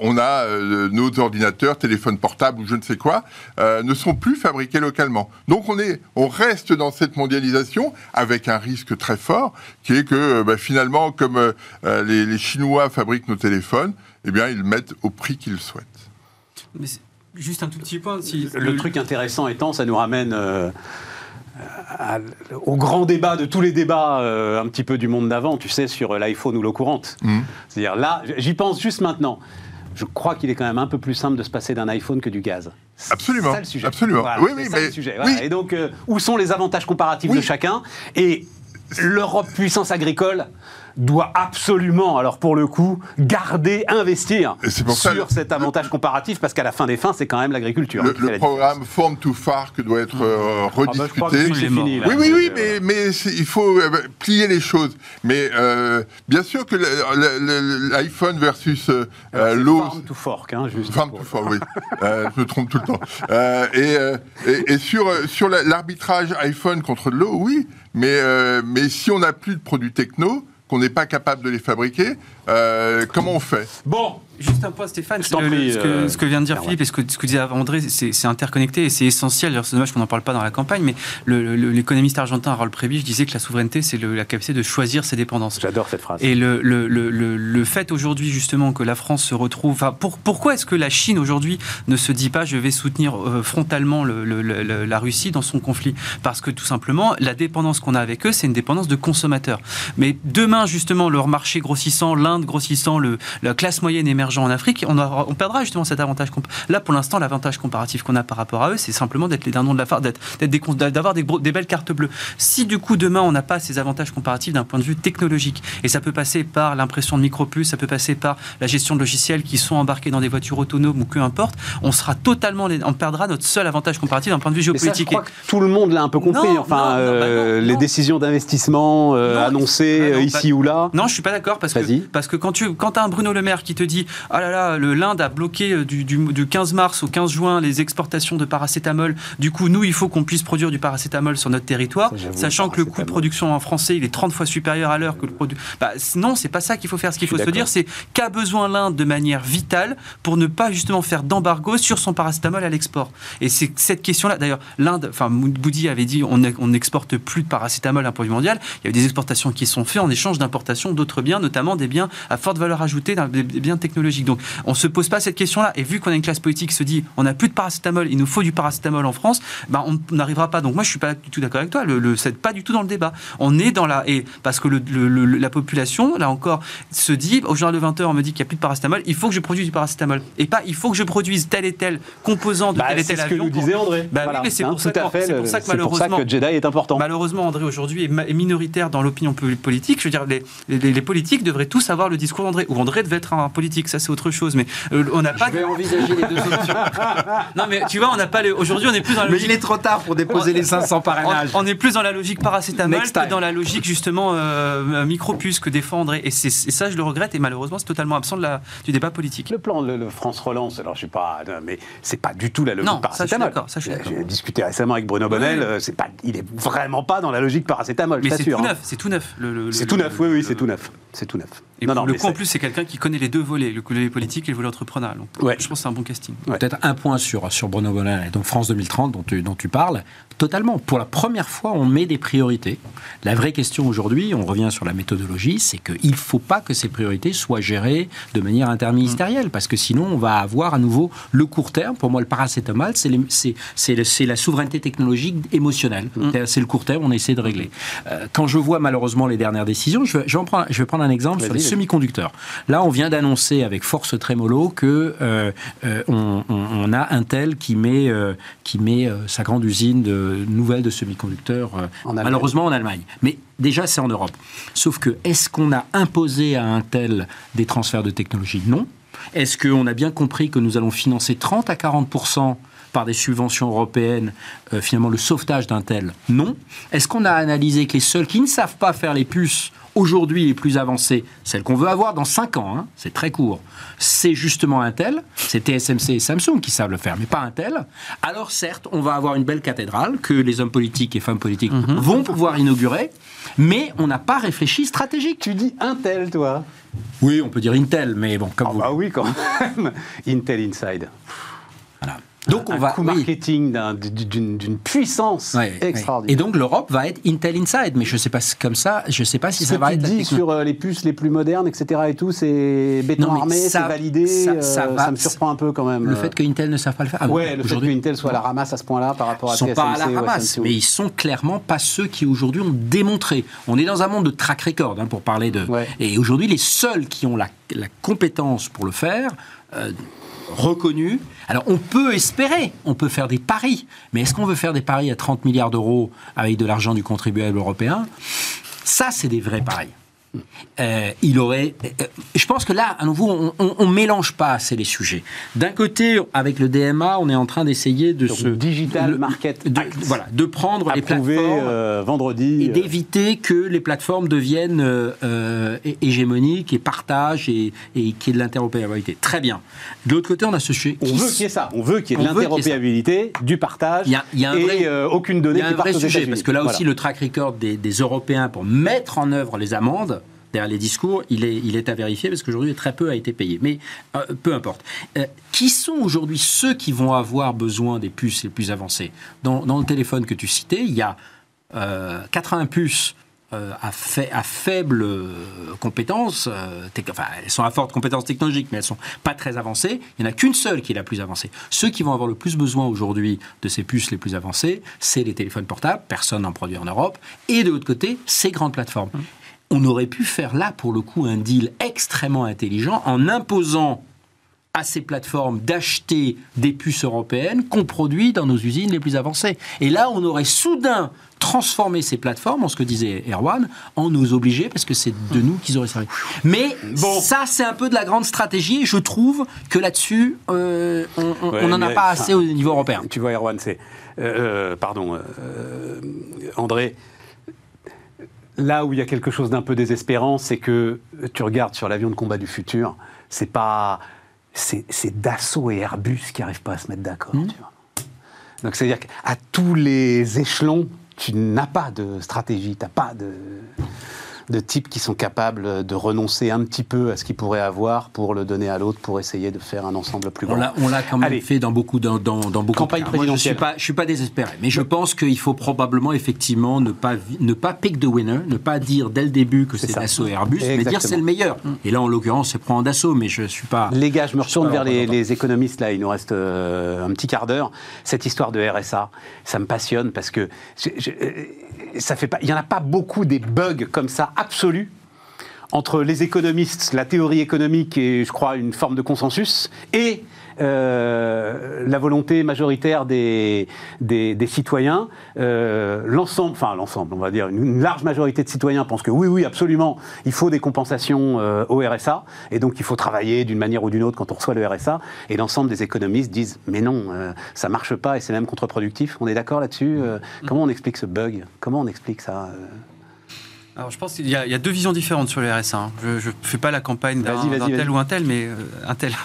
on a euh, nos ordinateurs, téléphones portables ou je ne sais quoi, euh, ne sont plus fabriqués localement. Donc on, est, on reste dans cette mondialisation avec un risque très fort qui est que bah, finalement, comme les, Chinois fabriquent nos téléphones, eh bien ils mettent au prix qu'ils souhaitent. Mais juste un tout petit point. le, truc intéressant étant, ça nous ramène au grand débat de tous les débats euh, un petit peu du monde d'avant, tu sais, sur l'iPhone ou l'eau courante. Mmh. C'est-à-dire là, j'y pense juste maintenant. Je crois qu'il est quand même un peu plus simple de se passer d'un iPhone que du gaz. Absolument. C'est ça le sujet. Absolument. oui, oui, mais... le sujet. Et donc, euh, où sont les avantages comparatifs de chacun? Et l'Europe puissance agricole doit absolument, alors pour le coup, garder, investir sur cet avantage comparatif, parce qu'à la fin des fins, c'est quand même l'agriculture. Le, hein, programme Form to Farc doit être euh, ah bah, rediscuté. oui, oui, oui, mais, mais il faut euh, plier les choses. Mais euh, bien sûr que l'iPhone versus l'eau... Farm to Fork, hein, juste. Farm to Fork, oui. je me trompe tout le temps. et, et, sur, sur l'arbitrage iPhone contre l'eau, oui. Mais, mais si on n'a plus de produits techno, qu'on n'est pas capable de les fabriquer, euh, comment on fait? Bon, Juste un point, Stéphane. ce, que, ce, que, vient de dire Philippe et ce que, ce que disait André, c'est interconnecté et c'est essentiel. C'est dommage qu'on n'en parle pas dans la campagne, mais l'économiste argentin Harold Prebisch disait que la souveraineté, c'est la capacité de choisir ses dépendances. J'adore cette phrase. Et le, le fait aujourd'hui, justement, que la France se retrouve. Pour, pourquoi est-ce que la Chine, aujourd'hui, ne se dit pas je vais soutenir euh, frontalement la Russie dans son conflit? Parce que, tout simplement, la dépendance qu'on a avec eux, c'est une dépendance de consommateurs. Mais demain, justement, leur marché grossissant, l'Inde, grossissant, le, la classe moyenne émergent en Afrique, on, on perdra justement cet avantage. Là, pour l'instant, l'avantage comparatif qu'on a par rapport à eux, c'est simplement d'être les dindons de la farce, d'avoir des, des, belles cartes bleues. Si du coup, demain, on n'a pas ces avantages comparatifs d'un point de vue technologique, et ça peut passer par l'impression de micropuces, ça peut passer par la gestion de logiciels qui sont embarqués dans des voitures autonomes ou que importe, on sera totalement, on perdra notre seul avantage comparatif d'un point de vue géopolitique. je crois que tout le monde l'a un peu compris. enfin, euh, bah les décisions d'investissement euh, annoncées bah euh, ici ou là. Non, je suis pas d'accord parce que parce que quand tu quand as un Bruno Le Maire qui te dit ah là là, l'Inde a bloqué du, du, 15 mars au 15 juin les exportations de paracétamol. Du coup, nous, il faut qu'on puisse produire du paracétamol sur notre territoire, sachant que le coût de production en français il est 30 fois supérieur à l'heure que le produit. Bah, non, c'est pas ça qu'il faut faire. Ce qu'il faut se dire, c'est qu'a besoin l'Inde de manière vitale pour ne pas justement faire d'embargo sur son paracétamol à l'export. Et c'est cette question-là. D'ailleurs, l'Inde, enfin, Boudi avait dit on n'exporte plus de paracétamol, un produit mondial. Il y a eu des exportations qui sont faites en échange d'importation d'autres biens, notamment des biens à forte valeur ajoutée, des biens technologiques. Donc, on se pose pas cette question-là. Et vu qu'on a une classe politique qui se dit on n'a plus de paracétamol, il nous faut du paracétamol en France, ben on n'arrivera pas. Donc, moi, je suis pas du tout d'accord avec toi. Le, le c'est pas du tout dans le débat. On est dans la et parce que le, la population, là encore, se dit au journal de 20h, on me dit qu'il n'y a plus de paracétamol, il faut que je produise du paracétamol et pas il faut que je produise tel et tel composant de bah, tel et tel avion. C'est ce que nous disait André. Bah, oui, mais c'est pour, ça que, malheureusement, que Jedi est important. Malheureusement, André aujourd'hui est minoritaire dans l'opinion politique. Je veux dire, les, les, politiques devraient tous avoir le discours d'André. Ou André devait être un politique, ça c'est autre chose. Mais euh, on n'a pas. Je vais envisager les deux options. non, mais tu vois, on n'a pas. Aujourd'hui, on est plus dans la logique. Mais il est trop tard pour déposer les 500 parrainages. On, est plus dans la logique paracétamol que dans la logique justement euh, micropuce que défend André. Et, c'est ça, je le regrette. Et malheureusement, c'est totalement absent de la, du débat politique. Le plan de France Relance, alors je sais pas, mais c'est pas du tout la logique paracétamol. J'ai discuté récemment avec Bruno Bonnel. Euh, c'est pas, il est vraiment pas dans la logique paracétamol. Mais c'est tout, neuf. C'est tout neuf. C'est tout neuf. Oui, oui, c'est tout neuf. C'est tout neuf. Et non, non, le coup, en plus, c'est quelqu'un qui connaît les deux volets, le volet politique et le volet entrepreneurial. Donc, je pense que c'est un bon casting. Peut-être un point sur, sur Bruno Bonnel et donc France 2030 dont tu, dont tu parles. Totalement. Pour la première fois, on met des priorités. La vraie question aujourd'hui, on revient sur la méthodologie, c'est qu'il ne faut pas que ces priorités soient gérées de manière interministérielle, parce que sinon, on va avoir à nouveau le court terme. Pour moi, le paracétamol, c'est la souveraineté technologique émotionnelle. Mm. C'est le court terme, on essaie de régler. Euh, quand je vois malheureusement les dernières décisions, je vais, je vais, prendre, je vais prendre, un exemple sur les semi-conducteurs. Là, on vient d'annoncer avec force trémolo que euh, euh, on, on, a Intel qui met, qui met sa grande usine de nouvelles de semi-conducteurs, euh, malheureusement en Allemagne. Mais déjà, c'est en Europe. Sauf que, est-ce qu'on a imposé à un tel des transferts de technologie? Non. Est-ce qu'on a bien compris que nous allons financer 30 à 40 par des subventions européennes, euh, finalement, le sauvetage d'un tel? Non. Est-ce qu'on a analysé que les seuls qui ne savent pas faire les puces aujourd'hui les plus avancées, celles qu'on veut avoir dans 5 ans, hein, c'est très court, c'est justement Intel, c'est TSMC et Samsung qui savent le faire, mais pas Intel. Alors certes, on va avoir une belle cathédrale que les hommes politiques et femmes politiques mhm. vont pouvoir inaugurer, mais on n'a pas réfléchi stratégique. Tu dis Intel, toi Oui, on peut dire Intel, mais bon, comme ah vous... Bah oui, quand même. Intel Inside. Voilà. Donc on un va coup marketing d'une puissance extraordinaire. Et donc l'Europe va être Intel Inside, mais je sais pas comme ça, je sais pas si ça va tu être. dis sur euh, les puces les plus modernes, etc. et tout, c'est béton armé, c'est validé. Ça, ça, euh, ça, me surprend un peu quand même. Le fait que Intel ne savent pas le faire. Ah, ouais, le fait que Intel soit à la ramasse à ce point-là par rapport à. Ils sont pas à la ramasse, mais ils sont clairement pas ceux qui aujourd'hui ont démontré. On est dans un monde de track record hein, pour parler de. Et aujourd'hui, les seuls qui ont la, la compétence pour le faire. Euh, reconnu. Alors on peut espérer, on peut faire des paris, mais est-ce qu'on veut faire des paris à 30 milliards d'euros avec de l'argent du contribuable européen? Ça, c'est des vrais paris. Euh, il aurait. Euh, je pense que là, à nouveau, on, ne mélange pas assez les sujets. D'un côté, avec le DMA, on est en train d'essayer de se digital market, de, voilà, de prendre les plateformes euh, vendredi et d'éviter que les plateformes deviennent hégémoniques et partagent et, et qu'il y ait de l'interopérabilité. Très bien. De l'autre côté, on a ce sujet. On veut qu'il y ait ça. On veut qu'il y ait de l'interopérabilité, du partage. Il y a, un vrai, et aucune donnée. Il y a un vrai sujet parce que là aussi, le track record des, des Européens pour mettre en œuvre les amendes derrière les discours, il est, à vérifier parce qu'aujourd'hui, très peu a été payé. Mais euh, peu importe. Euh, qui sont aujourd'hui ceux qui vont avoir besoin des puces les plus avancées? Dans, le téléphone que tu citais, il y a 80 euh, puces à, à, faible compétence, enfin elles sont à forte compétence technologique, mais elles sont pas très avancées. Il n'y en a qu'une seule qui est la plus avancée. Ceux qui vont avoir le plus besoin aujourd'hui de ces puces les plus avancées, c'est les téléphones portables. Personne n'en produit en Europe. Et de l'autre côté, ces grandes plateformes. Mmh on aurait pu faire là, pour le coup, un deal extrêmement intelligent en imposant à ces plateformes d'acheter des puces européennes qu'on produit dans nos usines les plus avancées. Et là, on aurait soudain transformé ces plateformes, en ce que disait Erwan, en nous obliger, parce que c'est de nous qu'ils auraient servi. Mais bon. ça, c'est un peu de la grande stratégie, et je trouve que là-dessus, euh, on n'en a pas assez au niveau européen. Tu vois, Erwan, c'est... Euh, euh, pardon, André, là où il y a quelque chose d'un peu désespérant, c'est que tu regardes sur l'avion de combat du futur, c'est pas c'est Dassault et Airbus qui n'arrivent pas à se mettre d'accord. Mmh. Donc c'est-à-dire qu'à tous les échelons, tu n'as pas de stratégie, tu n'as pas de de types qui sont capables de renoncer un petit peu à ce qu'ils pourraient avoir pour le donner à l'autre, pour essayer de faire un ensemble plus grand. On l'a quand même fait dans beaucoup, dans, dans, beaucoup Campagne présidentielle. je ne suis, pas, je suis pas désespéré, mais je pense qu'il faut probablement effectivement ne pas, ne pas pick the winner, ne pas dire dès le début que c'est Dassault et Airbus, mais dire c'est le meilleur. Et là, en l'occurrence, c'est prendre Dassault, mais je ne suis pas... Les gars, je me retourne vers les, économistes, là, il nous reste euh, un petit quart d'heure. Cette histoire de RSA, ça me passionne parce que ça fait pas, il n'y en a pas beaucoup des bugs comme ça absolus entre les économistes, la théorie économique et, je crois, une forme de consensus, et euh, la volonté majoritaire des, des, citoyens. Euh, l'ensemble, enfin l'ensemble, on va dire, une, large majorité de citoyens pensent que oui, oui, absolument, il faut des compensations euh, au RSA, et donc il faut travailler d'une manière ou d'une autre quand on reçoit le RSA, et l'ensemble des économistes disent, mais non, ça marche pas, et c'est même contre-productif. On est d'accord là-dessus Comment on explique ce bug? Comment on explique ça alors, je pense qu'il y, a deux visions différentes sur le RSA. Hein. Je ne fais pas la campagne d'un tel ou un tel, mais euh, un tel.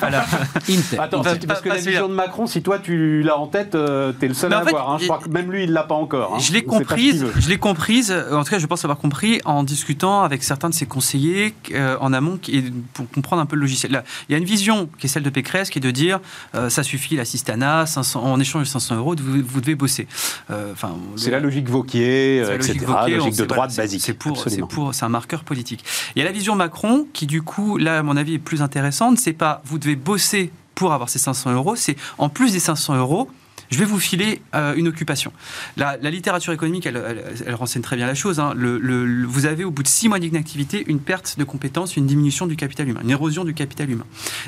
Attends, parce que la vision de Macron, si toi tu l'as en tête, euh, tu es le seul à l'avoir. Hein. Je crois que même lui, il ne l'a pas encore. Hein. Je l'ai comprise, je l'ai comprise, en tout cas, je pense avoir compris en discutant avec certains de ses conseillers euh, en amont et pour comprendre un peu le logiciel. Là, il y a une vision qui est celle de Pécresse qui est de dire ça suffit, l'assistanat, en échange de 500 euros, vous, devez bosser. c'est la logique Vauquier, etc. La logique de droite basique. C'est pour, c'est pour, c'est un marqueur politique. Il y a la vision Macron qui, du coup, là, à mon avis, est plus intéressante. C'est pas vous devez bosser pour avoir ces 500 euros, c'est en plus des 500 euros, je vais vous filer euh, une occupation. La, littérature économique, elle, renseigne très bien la chose. Hein. Le, vous avez au bout de six mois d'inactivité une perte de compétences, une diminution du capital humain, une érosion du capital humain.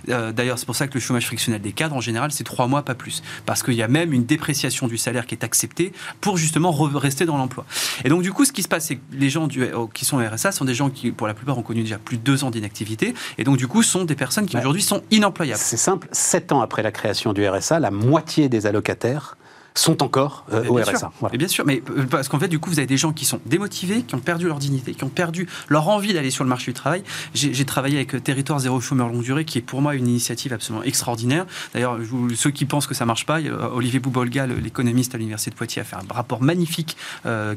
Euh, d'ailleurs, c'est pour ça que le chômage frictionnel des cadres, en général, c'est trois mois, pas plus. Parce qu'il y a même une dépréciation du salaire qui est acceptée pour justement rester dans l'emploi. Et donc, du coup, ce qui se passe, c'est que les gens du, euh, qui sont au RSA sont des gens qui, pour la plupart, ont connu déjà plus de deux ans d'inactivité. Et donc, du coup, sont des personnes qui aujourd'hui sont inemployables. C'est simple, sept ans après la création du RSA, la moitié des allocataires sont encore euh, au RSA. Et bien sûr, mais euh, parce qu'en fait, du coup, vous avez des gens qui sont démotivés, qui ont perdu leur dignité, qui ont perdu leur envie d'aller sur le marché du travail. J'ai travaillé avec euh, Territoire Zéro Chômeur Longue Durée, qui est pour moi une initiative absolument extraordinaire. D'ailleurs, ceux qui pensent que ça marche pas, Olivier Boubolga, l'économiste à l'Université de Poitiers, a fait un rapport magnifique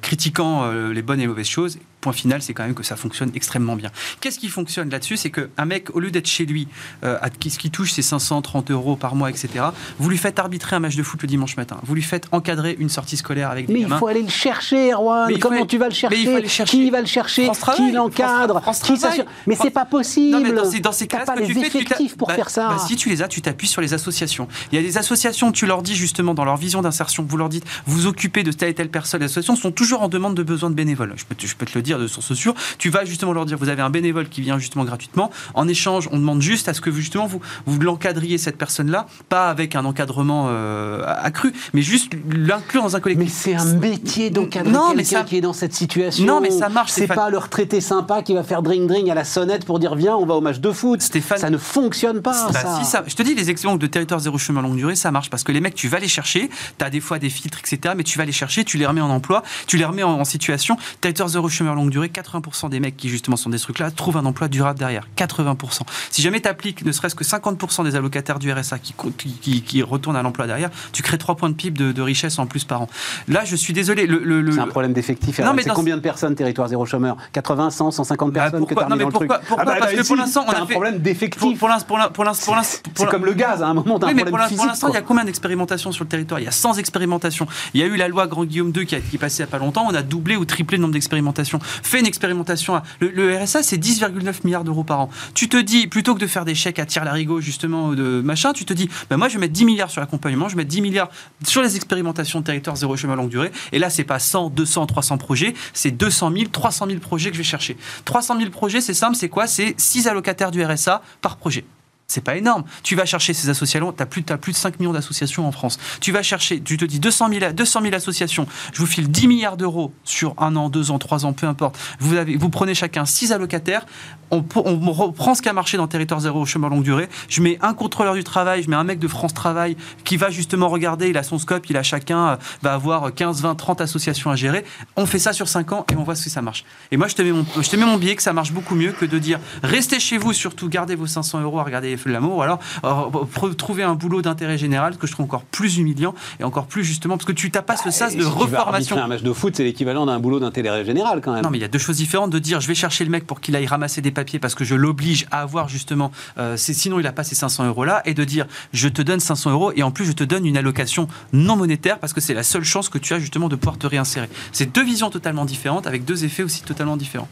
critiquant les bonnes et mauvaises choses. Point final, c'est quand même que ça fonctionne extrêmement bien. Qu'est-ce qui fonctionne là-dessus? C'est qu'un mec, au lieu d'être chez lui, à, qui, qui touche ses 530 euros par mois, etc., vous lui faites arbitrer un match de foot le dimanche matin. Vous lui faites encadrer une sortie scolaire avec des Mais il faut aller le chercher, Erwan. Comment tu vas le chercher, Qui va le chercher? Qui l'encadre? Mais c'est pas possible. Non, mais dans ces, dans ces cas-là, pas les effectifs pour bah, faire ça. Bah, si tu les as, tu t'appuies sur les associations. Il y a des associations, tu leur dis justement dans leur vision d'insertion, vous leur dites, vous occupez de telle et telle personne. Les associations sont toujours en demande de besoin de bénévoles. Je peux, te, je peux te le dire de source sûre. Tu vas justement leur dire, vous avez un bénévole qui vient justement gratuitement. En échange, on demande juste à ce que justement vous, vous l'encadriez cette personne-là, pas avec un encadrement euh, accru, mais juste l'inclure dans un collectif. Mais c'est un métier d'encadrer quelqu'un qui est dans cette situation. Non, mais ça marche. C'est pas le retraité sympa qui va faire dring-dring à la sonnette pour dire viens, on va au match de foot. Stéphane, ça ne fonctionne pas. Bah, ça. Si ça. Je te dis, les exemples de territoire zéro chemin longue durée, ça marche parce que les mecs, tu vas les chercher. Tu as des fois des filtres, etc. Mais tu vas les chercher, tu les remets en emploi, tu les remets en, situation. Territoire zéro chemin longue durée, 80% des mecs qui justement sont des trucs là trouvent un emploi durable derrière. 80%. Si jamais tu appliques ne serait-ce que 50% des allocataires du RSA qui, qui, qui, retournent à l'emploi derrière, tu crées 3 points de PIB de, de richesse en plus par an. Là, je suis désolé. Le, C'est un problème d'effectif. C'est combien de personnes, territoire zéro chômeur? 80, 100, 150 personnes pourquoi, non, mais pourquoi, pourquoi ah bah, Parce que pour l'instant, on a un problème d'effectif. Pour, l'instant, c'est comme le gaz. À un moment, on a un problème Pour l'instant, il y a combien d'expérimentations sur le territoire? Il y a 100 expérimentations. Il y a eu la loi Grand Guillaume II qui, est passée il n'y a pas longtemps. On a doublé ou triplé le nombre d'expérimentations. Fais une expérimentation. Le, le RSA, c'est 10,9 milliards d'euros par an. Tu te dis, plutôt que de faire des chèques à tir larigot, justement, de machin, tu te dis, ben moi, je vais mettre 10 milliards sur l'accompagnement, je vais mettre 10 milliards sur les expérimentations de territoire zéro chemin longue durée. Et là, c'est pas 100, 200, 300 projets, c'est 200 000, 300 000 projets que je vais chercher. 300 000 projets, c'est simple, c'est quoi? C'est 6 allocataires du RSA par projet. C'est pas énorme. Tu vas chercher ces associations, tu as plus, plus de 5 millions d'associations en France. Tu vas chercher, tu te dis 200 000, 200 000 associations, je vous file 10 milliards d'euros sur un an, deux ans, trois ans, peu importe. Vous, avez, vous prenez chacun 6 allocataires, on, on reprend ce qui a marché dans Territoire Zéro au chemin longue durée. Je mets un contrôleur du travail, je mets un mec de France Travail qui va justement regarder, il a son scope, il a chacun, euh, va avoir 15, 20, 30 associations à gérer. On fait ça sur 5 ans et on voit si ça marche. Et moi, je te mets mon, je te mets mon billet que ça marche beaucoup mieux que de dire restez chez vous, surtout gardez vos 500 euros à regarder les feux de l'amour, ou alors euh, trouver un boulot d'intérêt général que je trouve encore plus humiliant et encore plus justement parce que tu t'as pas ce sas Et de si tu vas reformation. un match de foot, c'est l'équivalent d'un boulot d'intérêt général quand même. Non, mais il y a deux choses différentes de dire je vais chercher le mec pour qu'il aille ramasser des papiers parce que je l'oblige à avoir justement, euh, sinon il n'a pas ces 500 euros là, et de dire je te donne 500 euros et en plus je te donne une allocation non monétaire parce que c'est la seule chance que tu as justement de pouvoir te réinsérer. C'est deux visions totalement différentes avec deux effets aussi totalement différents.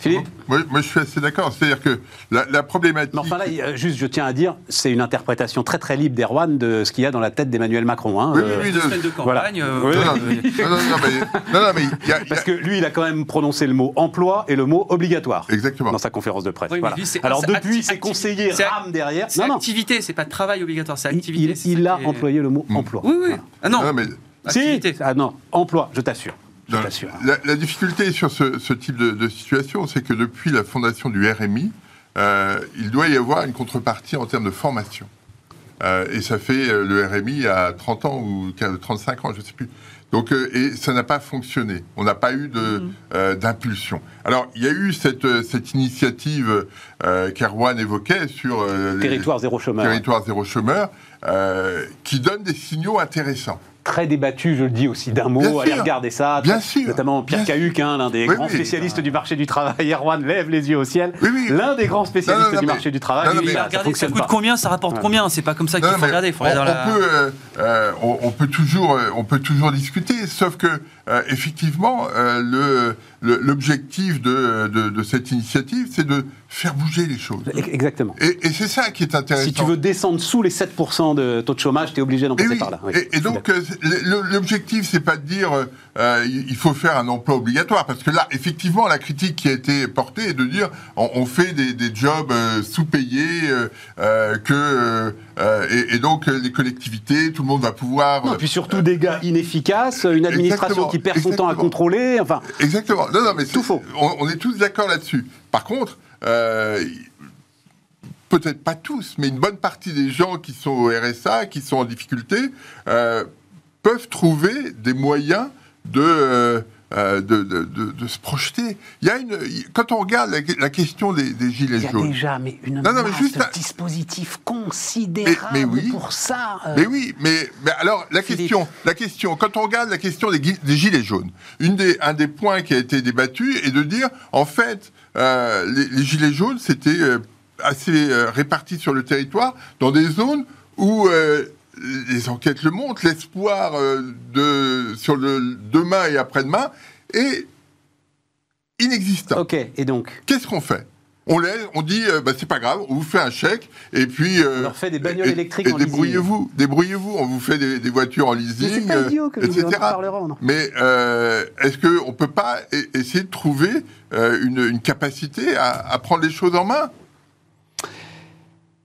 Philippe Moi, moi, je suis assez d'accord. C'est-à-dire que la, la problématique. Mais enfin là, juste, je tiens à dire, c'est une interprétation très très libre d'Erwan de ce qu'il y a dans la tête d'Emmanuel Macron. hein. Oui, Euh, oui, oui, de- voilà. campagne. euh, Oui, Non, non, non, non, non, mais, non, non, mais il y a- il y a- Parce que lui, il a quand même prononcé le mot emploi et le mot obligatoire Exactement. dans sa conférence de presse. Oui, Voilà. lui, Alors depuis, ses conseillers rament derrière. C'est Non, non, activité, c'est pas travail obligatoire, c'est activité. il- a employé le mot Mm. emploi. Oui, oui. Voilà. Ah non, non, mais Si, activité. ah non, emploi, je t'assure. Non, t'assure. La, la difficulté sur ce, ce type de, de situation, c'est que depuis la fondation du RMI, euh, il doit y avoir une contrepartie en termes de formation. Euh, et ça fait euh, le RMI à 30 ans ou 15 35 ans, je ne sais plus. Donc, et ça n'a pas fonctionné. On n'a pas eu de, euh, d'impulsion. Alors, il y a eu cette, cette initiative qu'Erwan évoquait sur Territoire zéro chômeur. territoires zéro chômeur, qui donne des signaux intéressants. Très débattu, je le dis aussi d'un mot. Bien Allez sûr. regarder ça. Bien sûr. Notamment Pierre Bien Cahuc, hein, l'un des Oui, grands oui. spécialistes du marché du travail. Erwan lève les yeux au ciel. Oui, oui. L'un des grands spécialistes Non, non, non, du mais- marché du travail. non, non, lui, mais- ça, ça Regardez, ça fonctionne coûte pas. combien, ça rapporte Ouais. combien? C'est pas comme ça qu'il Non, faut mais regarder. Il faut on, regarder dans on la. peut, euh, euh, on, on peut toujours, euh, on peut toujours discuter, sauf que euh, effectivement, euh, l'objectif de, de- de cette initiative, c'est de faire bouger les choses. Exactement. Et, et c'est ça qui est intéressant. Si tu veux descendre sous les 7% de taux de chômage, tu es obligé d'en Et, passer oui. par là. Oui, et, et donc, euh, l'objectif, c'est pas de dire euh, il faut faire un emploi obligatoire, parce que là, effectivement, la critique qui a été portée est de dire on, on fait des, des jobs euh, sous-payés, que et, et donc les collectivités, tout le monde va pouvoir. Non, euh, puis surtout des gars inefficaces, une administration Exactement, qui perd son temps à contrôler. Enfin, Exactement. Non, non, mais Tout faux. On, on est tous d'accord là-dessus. Par contre, euh, peut-être pas tous, mais une bonne partie des gens qui sont au RSA, qui sont en difficulté, euh, peuvent trouver des moyens de, euh, de, de- de- de se projeter. Il y a une, quand on regarde la, la question des, des il gilets y a jaunes. déjà mais une Non, non, mais juste de un- dispositifs considérables Mais- mais oui. pour ça. euh. Mais oui, mais, mais alors la Philippe. question, la question, quand on regarde la question des, gilets jaunes, une des, un des points qui a été débattu est de dire, en fait, euh, les, les gilets jaunes, c'était assez euh, réparti sur le territoire, dans des zones où les enquêtes le montrent, l'espoir euh, de sur le demain et après-demain est inexistant. Ok, et donc Qu'est-ce qu'on fait? On laisse, on dit, euh, bah, c'est pas grave, on vous fait un chèque, et puis... euh, On leur fait des bagnoles et- électriques et en leasing. débrouillez-vous, débrouillez-vous, on vous fait des, des voitures en Mais c'est leasing, pas euh, idiot que nous etc. en parlerons. non. Mais euh, est-ce qu'on ne peut pas e- essayer de trouver euh, une, une capacité à, à prendre les choses en main?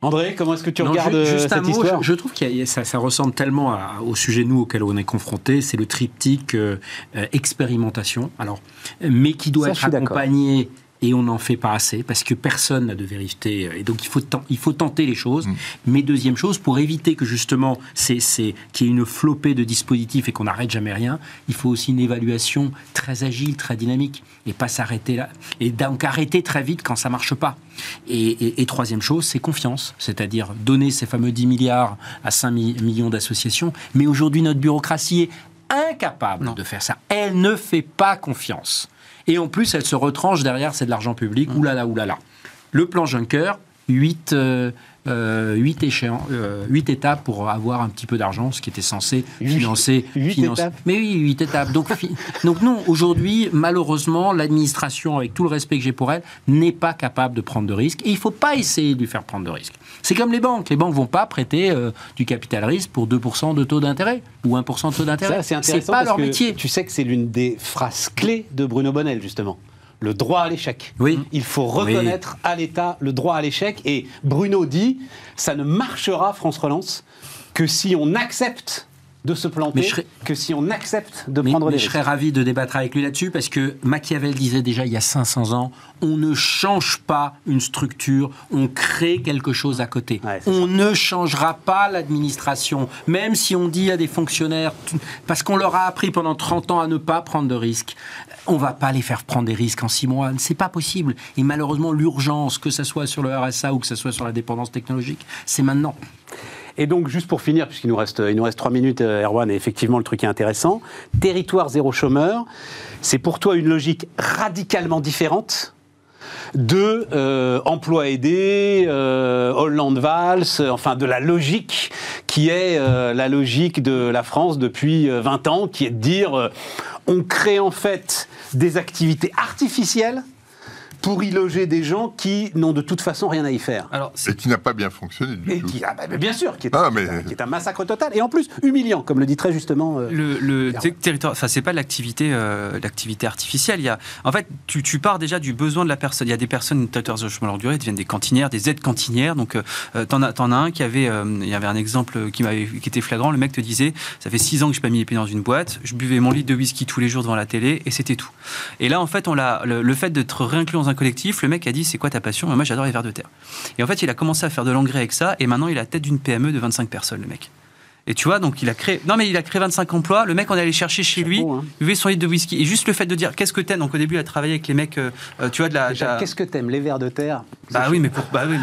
André, comment est-ce que tu Non, regardes euh, juste un cette mot, histoire je, je trouve que ça, ça ressemble tellement à- au sujet nous auquel on est confronté, c'est le triptyque euh, euh, expérimentation. Alors, mais qui doit Ça, être accompagné et on n'en fait pas assez parce que personne n'a de vérité et donc il faut il faut tenter les choses. Mais deuxième chose, pour éviter que justement c'est c'est qu'il y ait une flopée de dispositifs et qu'on n'arrête jamais rien, il faut aussi une évaluation très agile, très dynamique et pas s'arrêter là et donc arrêter très vite quand ça marche pas. Et, et- et troisième chose, c'est confiance, c'est-à-dire donner ces fameux 10 milliards à 5 mi- millions d'associations. Mais aujourd'hui, notre bureaucratie est incapable Non. de faire ça. Elle ne fait pas confiance. Et en plus, elle se retranche derrière, c'est de l'argent public. Oulala, oulala. Le plan Juncker, 8, huit, échéants, huit étapes pour avoir un petit peu d'argent, ce qui était censé financer. Huit étapes Mais oui, huit étapes. Donc, donc non, aujourd'hui, malheureusement, l'administration, avec tout le respect que j'ai pour elle, n'est pas capable de prendre de risques. Et il ne faut pas essayer de lui faire prendre de risques. C'est comme les banques. Les banques ne vont pas prêter du capital risque pour 2% de taux d'intérêt ou 1% de taux d'intérêt. C'est pas leur métier. Tu sais que c'est l'une des phrases clés de Bruno Bonnel, justement le droit à l'échec. Oui. Il faut reconnaître à l'État le droit à l'échec. Et Bruno dit, ça ne marchera, France Relance, que si on accepte de se planter que si on accepte de prendre des mais Je serais ravi de débattre avec lui là-dessus parce que Machiavel disait déjà il y a 500 ans on ne change pas une structure, on crée quelque chose à côté. on ne changera pas l'administration, même si on dit à des fonctionnaires, parce qu'on leur a appris pendant 30 ans à ne pas prendre de risques, on va pas les faire prendre des risques en 6 mois. C'est pas possible. Et malheureusement, l'urgence, que ce soit sur le RSA ou que ce soit sur la dépendance technologique, c'est maintenant. Et donc, juste pour finir, puisqu'il nous reste, 3 minutes, euh, Erwan, et effectivement, le truc est intéressant. Territoire zéro chômeur, c'est pour toi une logique radicalement différente de euh, emploi aidé, euh, Hollande-Valls, enfin de la logique qui est la logique de la France depuis 20 ans, qui est de dire on crée en fait des activités artificielles pour y loger des gens qui n'ont de toute façon rien à y faire. Alors, et qui n'a pas bien fonctionné du tout. Qui, ah, bah, bien sûr, qui est, ah, qui est, un massacre total et en plus humiliant, comme le dit très justement. Euh, le, territoire, enfin c'est pas l'activité, euh, l'activité artificielle. Il y a, en fait, tu, tu, pars déjà du besoin de la personne. Il y a des personnes territoire de chemin longue durée, deviennent des cantinières, des aides cantinières. Donc, euh, t'en as, en as un qui avait, il y avait un exemple qui m'avait, qui était flagrant. Le mec te disait, ça fait six ans que je n'ai pas mis les pieds dans une boîte, je buvais mon litre de whisky tous les jours devant la télé et c'était tout. Et là, en fait, on l'a, le, le fait d'être réinclus dans un collectif, le mec a dit c'est quoi ta passion? Moi j'adore les vers de terre. Et en fait il a commencé à faire de l'engrais avec ça et maintenant il a la tête d'une PME de 25 personnes le mec. Et tu vois, donc il a créé. Non, mais il a créé 25 emplois. Le mec, on est allé chercher chez lui, hein. buvait son litre de whisky. Et juste le fait de dire qu'est-ce que t'aimes? Donc au début, il a travaillé avec les mecs, euh, euh, tu vois, de la. Qu'est-ce que t'aimes? Les vers de terre? Bah oui, mais pour. Bah oui,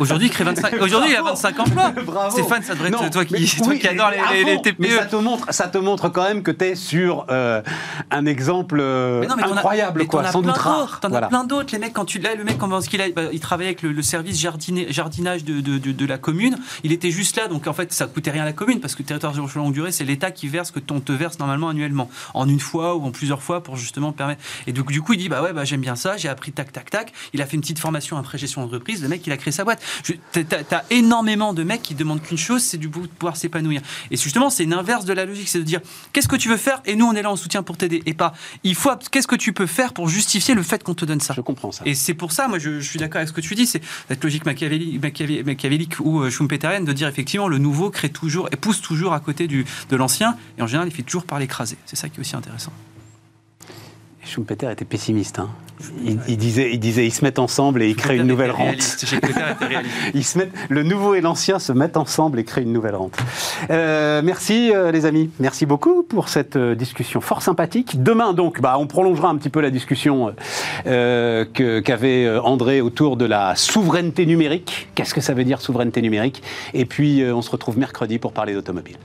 Aujourd'hui, il crée 25. Aujourd'hui, il a 25 emplois. Bravo. Stéphane, ça devrait être toi qui, qui adore les, les, TPE. Mais ça te, montre, ça te montre quand même que t'es sur euh, un exemple incroyable, quoi, sans doute rare. T'en as plein d'autres. Les mecs, quand tu. Là, le mec, quand il, a, bah, il travaillait avec le, service jardinage de, de, de, la commune. Il était juste là, donc en fait, ça coûtait rien à la commune parce que territoire durée, c'est l'État qui verse que ton te verse normalement annuellement, en une fois ou en plusieurs fois pour justement permettre. Et donc, du coup, il dit bah ouais, bah, j'aime bien ça, j'ai appris tac, tac, tac. Il a fait une petite formation après gestion d'entreprise. Le mec, il a créé sa boîte. Tu as, énormément de mecs qui demandent qu'une chose, c'est du pouvoir s'épanouir. Et justement, c'est l'inverse de la logique, c'est de dire qu'est-ce que tu veux faire? Et nous, on est là en soutien pour t'aider. Et pas il faut qu'est-ce que tu peux faire pour justifier le fait qu'on te donne ça? Je comprends ça. Et c'est pour ça, moi, je, suis d'accord avec ce que tu dis, c'est cette logique machiavélique, machiavélique ou euh, schumpeterienne de dire effectivement le nouveau crée toujours et pousse toujours à côté de l'ancien, et en général, il fait toujours par l'écraser. C'est ça qui est aussi intéressant. Schumpeter était pessimiste. Hein. Il, disait, il disait, ils se mettent ensemble et ils créent une nouvelle rente. ils se mettent, le nouveau et l'ancien se mettent ensemble et créent une nouvelle rente. Euh, merci euh, les amis, merci beaucoup pour cette euh, discussion fort sympathique. Demain donc, bah, on prolongera un petit peu la discussion qu'avait André autour de la souveraineté numérique. Qu'est-ce que ça veut dire souveraineté numérique? Et puis on se retrouve mercredi pour parler d'automobile.